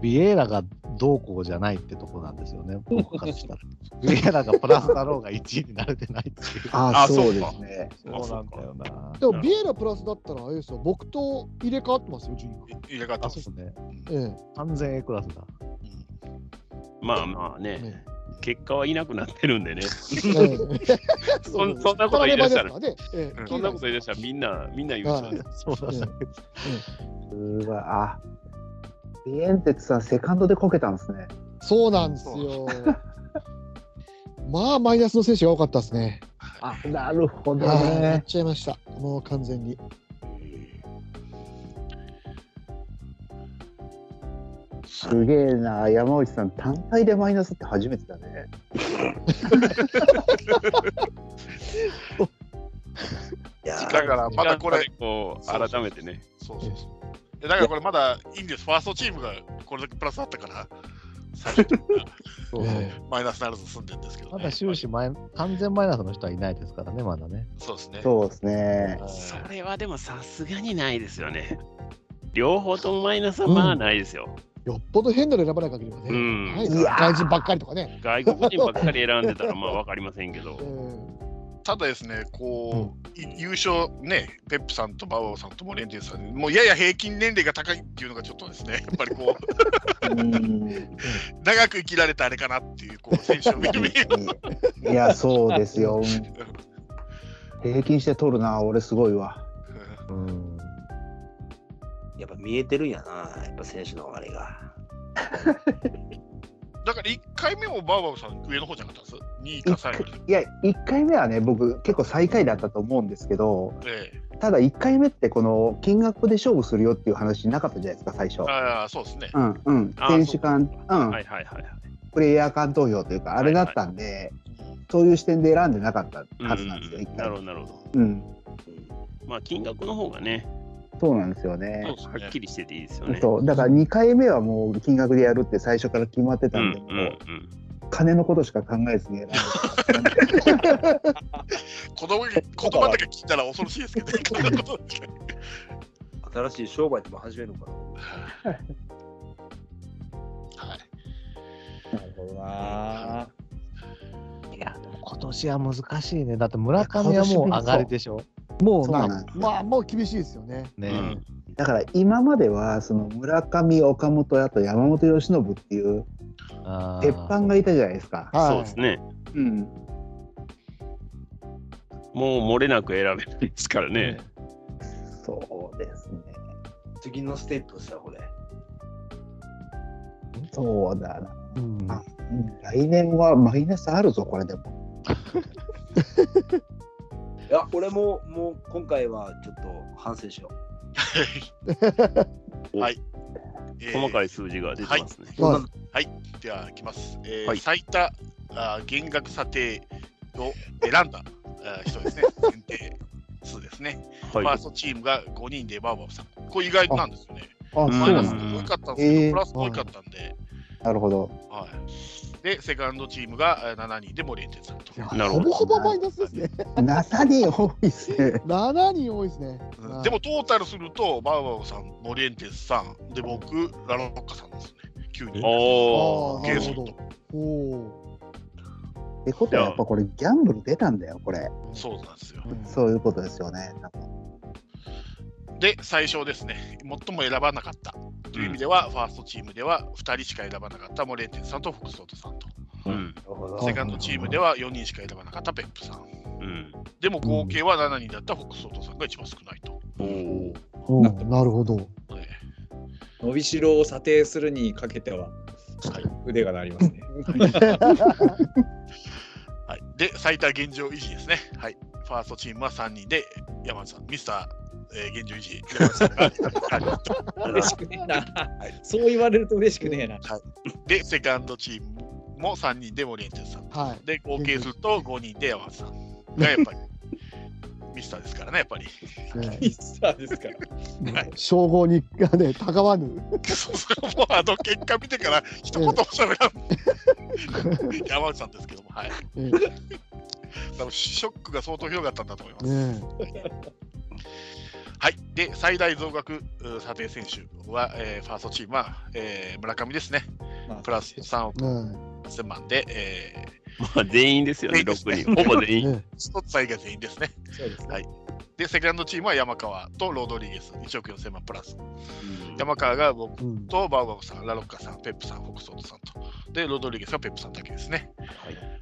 ビエイラがどうこうじゃないってとこなんですよね、僕からしたら。ビエイラがプラスだろうが1位になれてないっていう。ああそうですね。そうなんだよな。でもビエラプラスだったらあれですよ、僕と入れ替わってますよ、順位が。入れ替わってあ、ますね。ええ完全 A クラスだ。まあまあね、ね結果はいなくなってるんでね。ええそんなこと言い出したらそんなこと言い出したらみんな、みんな言うはいそうなんだけど。うわ、あ、ビエンテツさん、セカンドでこけたんですね。そうなんですよ。まあ、マイナスの選手が多かったですね。あ、なるほどはい、やっね。ちゃいました。もう完全に。すげえな、山内さん、単体でマイナスって初めてだね。いやだからまだこれ、こう改めてね。そうそうそう。えだからこれまだいいんです。ファーストチームがこれだけプラスあったから、最初にそうマイナスならず済んでるんですけど、ね。まだ終始マイ完全マイナスの人はいないですからね、まだね。そうですね。そうですね。それはでもさすがにないですよね。両方ともマイナスはまあないですよ。よっぽど変なの選ばない限りはね。うん外人ばっかりとかね。外国人ばっかり選んでたらまあ分かりませんけどえ。ただですね、こう、い優勝ね、ペップさんとバウアーさんとモレンテンさん、もうやや平均年齢が高いっていうのがちょっとですね、やっぱりこう、うん。長く生きられたあれかなっていう、こう、選手を見る見る。いや、そうですよ。平均して取るな、俺すごいわ。うん。やっぱ見えてるんやな、やっぱ選手のあれが。だから1回目もバウアーさん上の方じゃなかったんです ?2 位か3位い。いや、1回目はね、僕、結構最下位だったと思うんですけど、えただ1回目って、この金額で勝負するよっていう話なかったじゃないですか、最初え。ああ、そうですね。うんうん、あ選手間、うん、はいはいはいはい。プレイヤー間投票というか、あれだったんで、そういう視点で選んでなかったはずなんですよ、うん一回なるほどなるほど。うん、まあ金額の方がね、そうなんですよそうね。はっきりしてていいですよね。そうだから2回目はもう金額でやるって最初から決まってたうんんで、うんうん。金のことしか考えずに子供に言葉だけ聞いたら恐ろしいですけどね。新しい商売でも始めるのかな。はい。なるほどな。いや、今年は難しいね。だって村上はもう上がりでしょ。もうなまあ、もう厳しいですよね。ね、うんだから今まではその村上、岡本、あと山本由伸っていう鉄板がいたじゃないですか。はいそうですね。うん、もう漏れなく選べないですからね。そうですね。次のステップですよ、これ。そうだな。うんあうん来年はマイナスあるぞ、これでも。いや、俺ももう今回はちょっと反省しよ はい。えー細かい数字が出てますね。う。はいでは、いきます。えーはい最多あー減額査定を選んだ 人ですね。選定数ですね。ファーはい。ストチームが5人でバーバーさん。これ意外なんですよね。マイナス。多かったんですけど、えープラス多かったんで、なるほど。はい。で、セカンドチームがえー7人で森エンテさんとなるほどほぼほぼマイナスですね。7人多いっすね。7人多いですね。うんでもトータルすると、バーバーさん、モリエンテスさん、で、僕、ラロッカさんですね。9人。おーあーなるほゲーストど。おおってことはやっぱこれギャンブル出たんだよ、これ。そうなんですよ。ー。そういうことですよね。で、最初ですね、最も選ばなかったという意味では、ファーストチームでは2人しか選ばなかったモリエンテスさんとフォクソートさんと、うん。セカンドチームでは4人しか選ばなかったペップさん。うん。でも合計は7人だったフォクソートさんが一番少ないと。おーうんなるほど。え伸びしろを査定するにかけては腕が鳴りますね。はい、で、最多現状維持ですね。はい。ファーストチームは3人で、山内さん、ミスタえー現状維持。嬉しくねえな。そう言われると嬉しくねえな。で、セカンドチームも3人で森エンジェルさん。はい。で、合計すると5人で山内さんがやっぱりミスターですからね、やっぱり。ねミスターですから。称号にがね、たがわぬ。そうそうもうあの結果見てから一言も喋らん山内さんですけども、はい。ね多分ショックが相当広がったんだと思います。ねはい。で、最大増額う査定選手は、えーファーストチームは、えー村上ですね。まあプラス3億ね1000万で、えまあ、全員ですよね、全員ですね6人。ほぼ全員。ねー、一つ以外全員ですね。そうですね。で、セカンドチームは山川とロードリゲス、1億4000万プラス。山川が僕うん。とバウバウさん、ラロッカさん、ペップさん、フォクソートさんと。で、ロードリゲスはペップさんだけですね。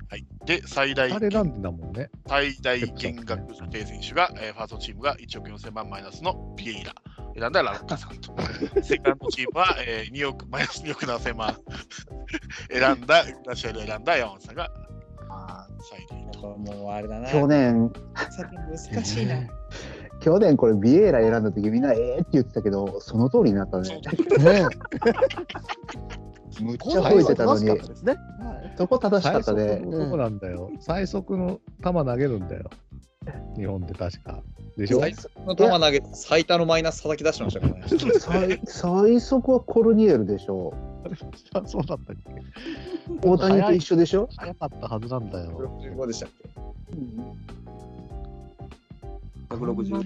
はい。で、最大あれなんだもんね。最大減額査定選手が、えーファーストチームが1億4000万マイナスのピエイラ。選んだラロッカさんと。セカンドチームは、えー、2億マイナス2億7000万 選んだ、ラシアル選んだ山本さんが最大やっぱもうあれだな。去年、難しいな。ね 去年これビエイラ選んだ時みんなえーって言ってたけど、その通りになったね。ねむっちゃ吠えてたのに正しかったですね。はいそこ正しか最ったね速。の男なんだよ。最速の球投げるんだよ。日本で確か。でしょ？最速の球投げて最多のマイナス叩き出してましたからね。最最速はコルニエルでしょ。あそうだったっけ大谷と一緒でしょ？早かったはずなんだよ。65でしたっけ 166?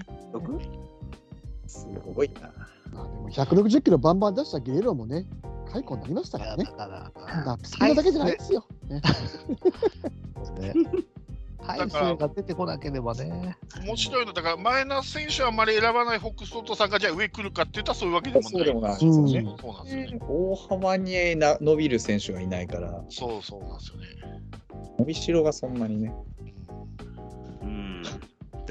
すごいな。まあでも160キロバンバン出したゲレロもね、解雇になりましたからね。から、だからスピードだけじゃないですよ。ねね。大勢が出てこなければね。面白いのだから、マイナス選手はあんまり選ばないホックストートさんがじゃあ上来るかって言ったらそういうわけでもない。そうでもないですうんよね。そうなんですよね。大幅にな伸びる選手がいないから、そうそうなんですよね。伸びしろがそんなにね。うん。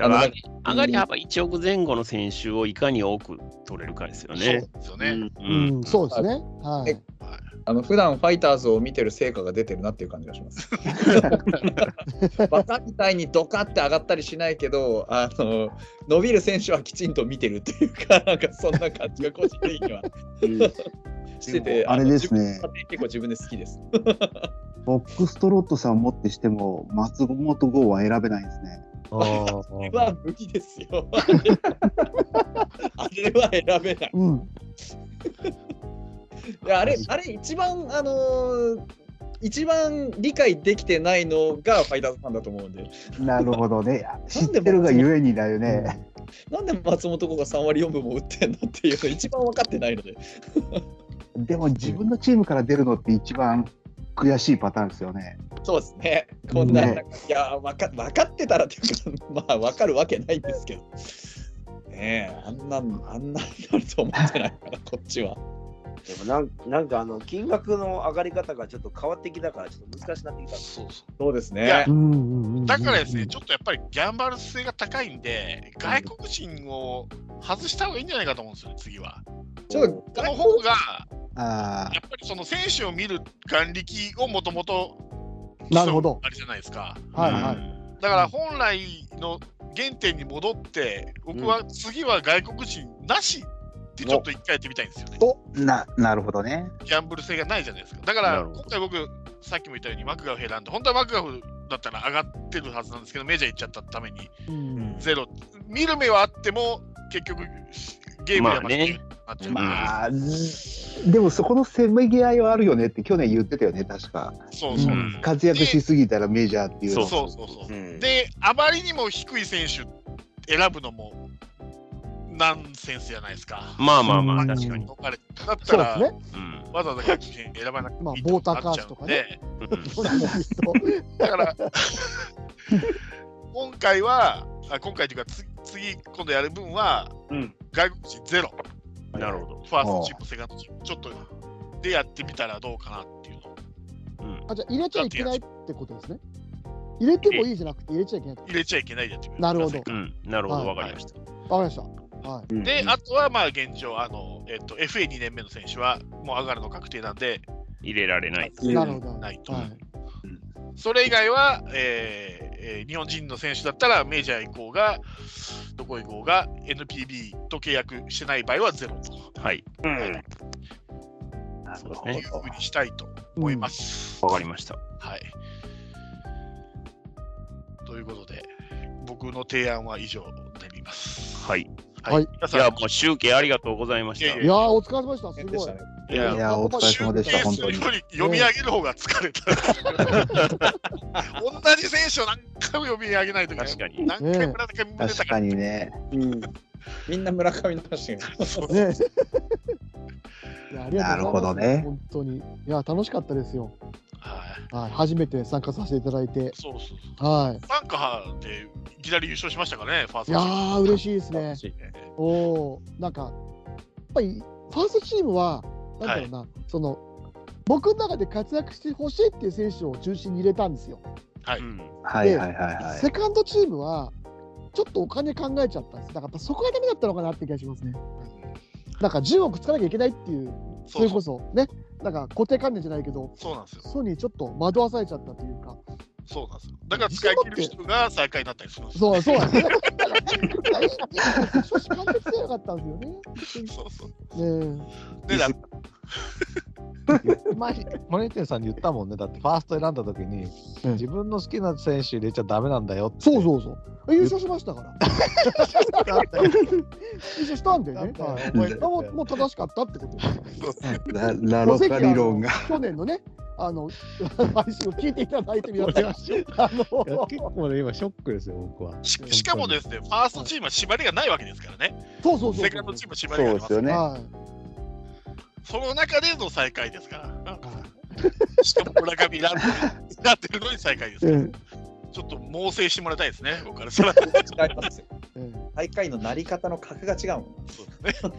あのだから、上がり幅1億前後の選手をいかに多く取れるかですよね。そうですよね。ううんん、そうですね。はいえ。あの普段ファイターズを見てる成果が出てるなっていう感じがします。バカみたいにドカって上がったりしないけど、あの伸びる選手はきちんと見てるっていうか、なんかそんな感じが個人的にはしてて、あれですね結構自分で好きです。ボックストロットさんをもってしても、松本剛は選べないんですね。ああれは無理ですよ。あれは選べない。うん。いやあれ、あれ一番、あのー一番理解できてないのがファイターズファンだと思うんで、なるほどね。知ってるがゆえにだよね。なんで松本子が3割4分も打ってんのっていうの一番分かってないので、でも自分のチームから出るのって一番悔しいパターンですよね。そうですね、こんな、ねいや分か、分かってたらっていうか、まあ分かるわけないんですけど、ねえ、あんなん、あんなんになると思ってないから、こっちは。でもなんなんかあの金額の上がり方がちょっと変わってきたからちょっと難しくなってきた。そうそそうですいやね。うんうんうん。う。だからですね、ちょっとやっぱりギャンバル性が高いんで、外国人を外した方がいいんじゃないかと思うんですよね、次は。ちょっとこの方が、あやっぱりその選手を見る眼力をもともとなるほどあれじゃないですか。はいはい。だから本来の原点に戻って、僕は次は外国人なしってちょっと一回やってみたいんですよね。あ、な、なるほどね。ギャンブル性がないじゃないですか。だから今回僕、さっきも言ったようにマクガフ選んで、本当はマクガフだったら上がってるはずなんですけど、メジャー行っちゃったためにうんゼロ。見る目はあっても、結局、ゲームではまあねなっちゃう、まあ、でもそこのせめぎ合いはあるよねって去年言ってたよね、確か。そうそう。うん活躍しすぎたらメジャーっていうのそうそうそうそう。うんで、あまりにも低い選手選ぶのもナンセンスじゃないですか。まあまあまあ、うん確かに。だったら、ね。うんわざわざ逆に選ばなくていいまあとボーターカーなっちゃスとかうんで、うんそうなんですけどだから、今回は、あ今回というかつ次、今度やる分は、うん外国人ゼロ、なるほど。ファーストチーム、セカンドチーム、ちょっとでやってみたらどうかなっていうのをあ、じゃあ入れちゃいけないってことですね。入れてもいいじゃなくて入れちゃいけない。入れちゃいけないなるほどうん、なるほど、はいわかりました。わかりました。はい。で、あとはまあ現状、あのえっと、FA2 年目の選手はもう上がるの確定なんで、入れられない。うんなるほど。ないと。はい。それ以外は、えーえー日本人の選手だったらメジャー行こうが、どこ行こうが、NPB と契約してない場合はゼロと。はい。うん。なるほいうふうにしたいと思います。わかりました。はい。ということで、僕の提案は以上になります。はい。はいいや、もう集計ありがとうございました。いやいいやー、お疲れ様でした。すごいでしたね。いやいや、お疲れ様でした、本当に集計するよ。り読み上げる方が疲れた。同じ選手を何回も読み上げないといけない。確かに何回も何回も出た確か。にね。うん。みんな村上の話なるほどね本当に。いや、楽しかったですよ。はい。はい、初めて参加させていただいて。そうそうそう。はい。バンカーでいきなり優勝しましたからね、ファーストいやチームー、嬉しいですね。ええおお、なんか、やっぱりファーストチームは、なんだろうな、その、僕の中で活躍してほしいっていう選手を中心に入れたんですよ。はい。うんはいはいはいはい。セカンドチームは、ちょっとお金考えちゃったんです。だからそこがダメだったのかなって気がしますね。なんか10億つかなきゃいけないっていう、それこそね、なんか固定観念じゃないけど、そうなんですよ。そうにちょっと惑わされちゃったというか、そうなんですよ。だから使い切る人が最下位になったりするんですよ。そうそうなんですね。だから、少し完結せなかったんですよね。そうそう。ねで、だ 前にモニテンさんに言ったもんね。だってファースト選んだ時に、うん自分の好きな選手入れちゃダメなんだよって。そうそうそう。優勝しましたから。優勝したんでね。はい覚えてるもうもう正しかったってことです。ララロカ理論が。去年のね、あの、配信を聞いていただいて皆さん。あいやの、結構ね、今ショックですよ、僕は。ししかもですね、ファーストチームは縛りがないわけですからね。そうそうそう。セカンドチームは縛りそうがありますす。でよね。はい。その中での最下位ですから。しかも村上ランなってるのに最下位ですから。えちょっと猛省してもらいたいですね、僕からしたら。違いますよ。ええ大会のなり方の格が違うもん。そうですね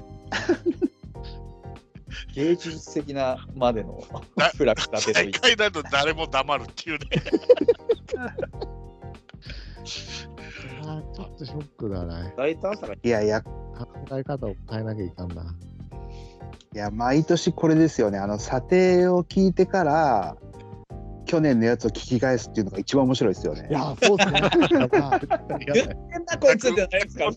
芸術的なまでのなフラクタテとい最う下位だと誰も黙るっていうね。ちょっとショックだね。大胆さがいやいや、考え方を変えなきゃいかんな。いや、毎年これですよね。あの、査定を聞いてから、去年のやつを聞き返すっていうのが一番面白いですよねい。や、そうですね。はい言ってんなこいつすか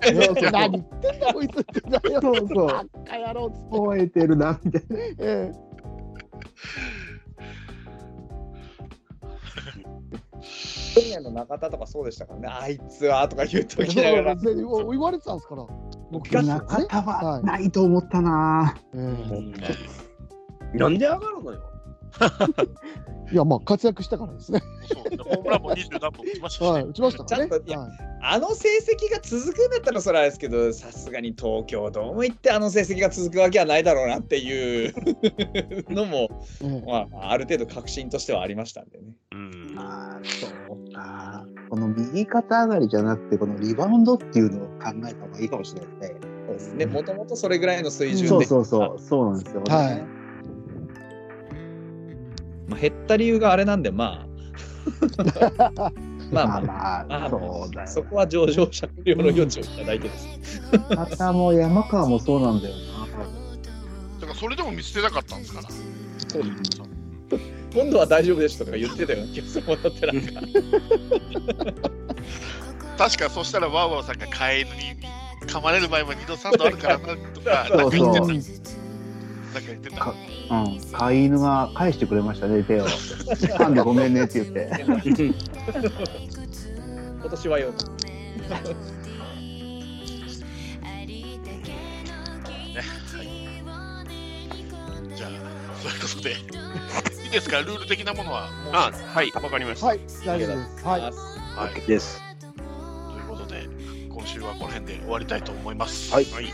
何言ってんだこいつってなよ。そうそうバカ野郎っつ。覚えてるな、みたいな。え 去年の中田とかそうでしたからね。あいつはとか言うとえ。きながら。で言われてたんですから。僕中田はないと思ったな。ええなんで上がるのよ。いや、まあ活躍したからですね。そうホームランも20何本打ちましたしねはい、打ちました。ちゃんといやはいあの成績が続くんだったらそれはですけど、さすがに東京ドーム行ってあの成績が続くわけはないだろうなっていうのも、ええまあ、ある程度確信としてはありましたんでね。うん。あーそうか。この右肩上がりじゃなくて、このリバウンドっていうのを考えた方がいいかもしれないですね。そうですね。もともとそれぐらいの水準そうで、そうそう、そうなんですよ、ね。はいまあ、減った理由があれなんで、まあ、まあまあ、まあそうだよ。そこは上場酌量の余地をいただいてですね。またもう山川もそうなんだよな。だからそれでも見捨てなかったんですから。そう今度は大丈夫ですとか言ってたような気がするもんだってなんか。確かそしたらワーワーさんがカエルに噛まれる場合は2度3度あるからなとか、そうそうなんか言ってた。なんか言ってたか。うん、飼い犬が返してくれましたね、手を。噛んでごめんねって言って。今年はよ。じゃあ、そういうことで、いいですか、ルール的なものはもう。あ、はい、わかりました。はい、大丈夫です。はい。はい、です。ということで、今週はこの辺で終わりたいと思います。はいはい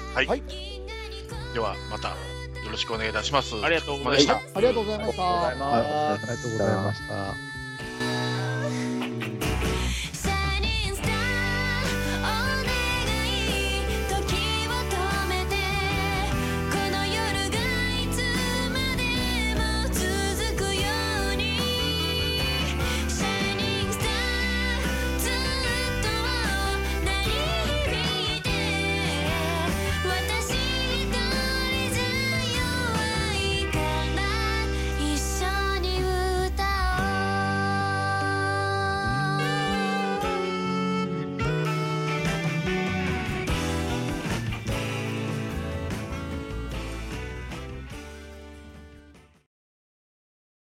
では、またよろしくお願いいたします。ありがとうございました。ありがとうございました。ありがとうございました。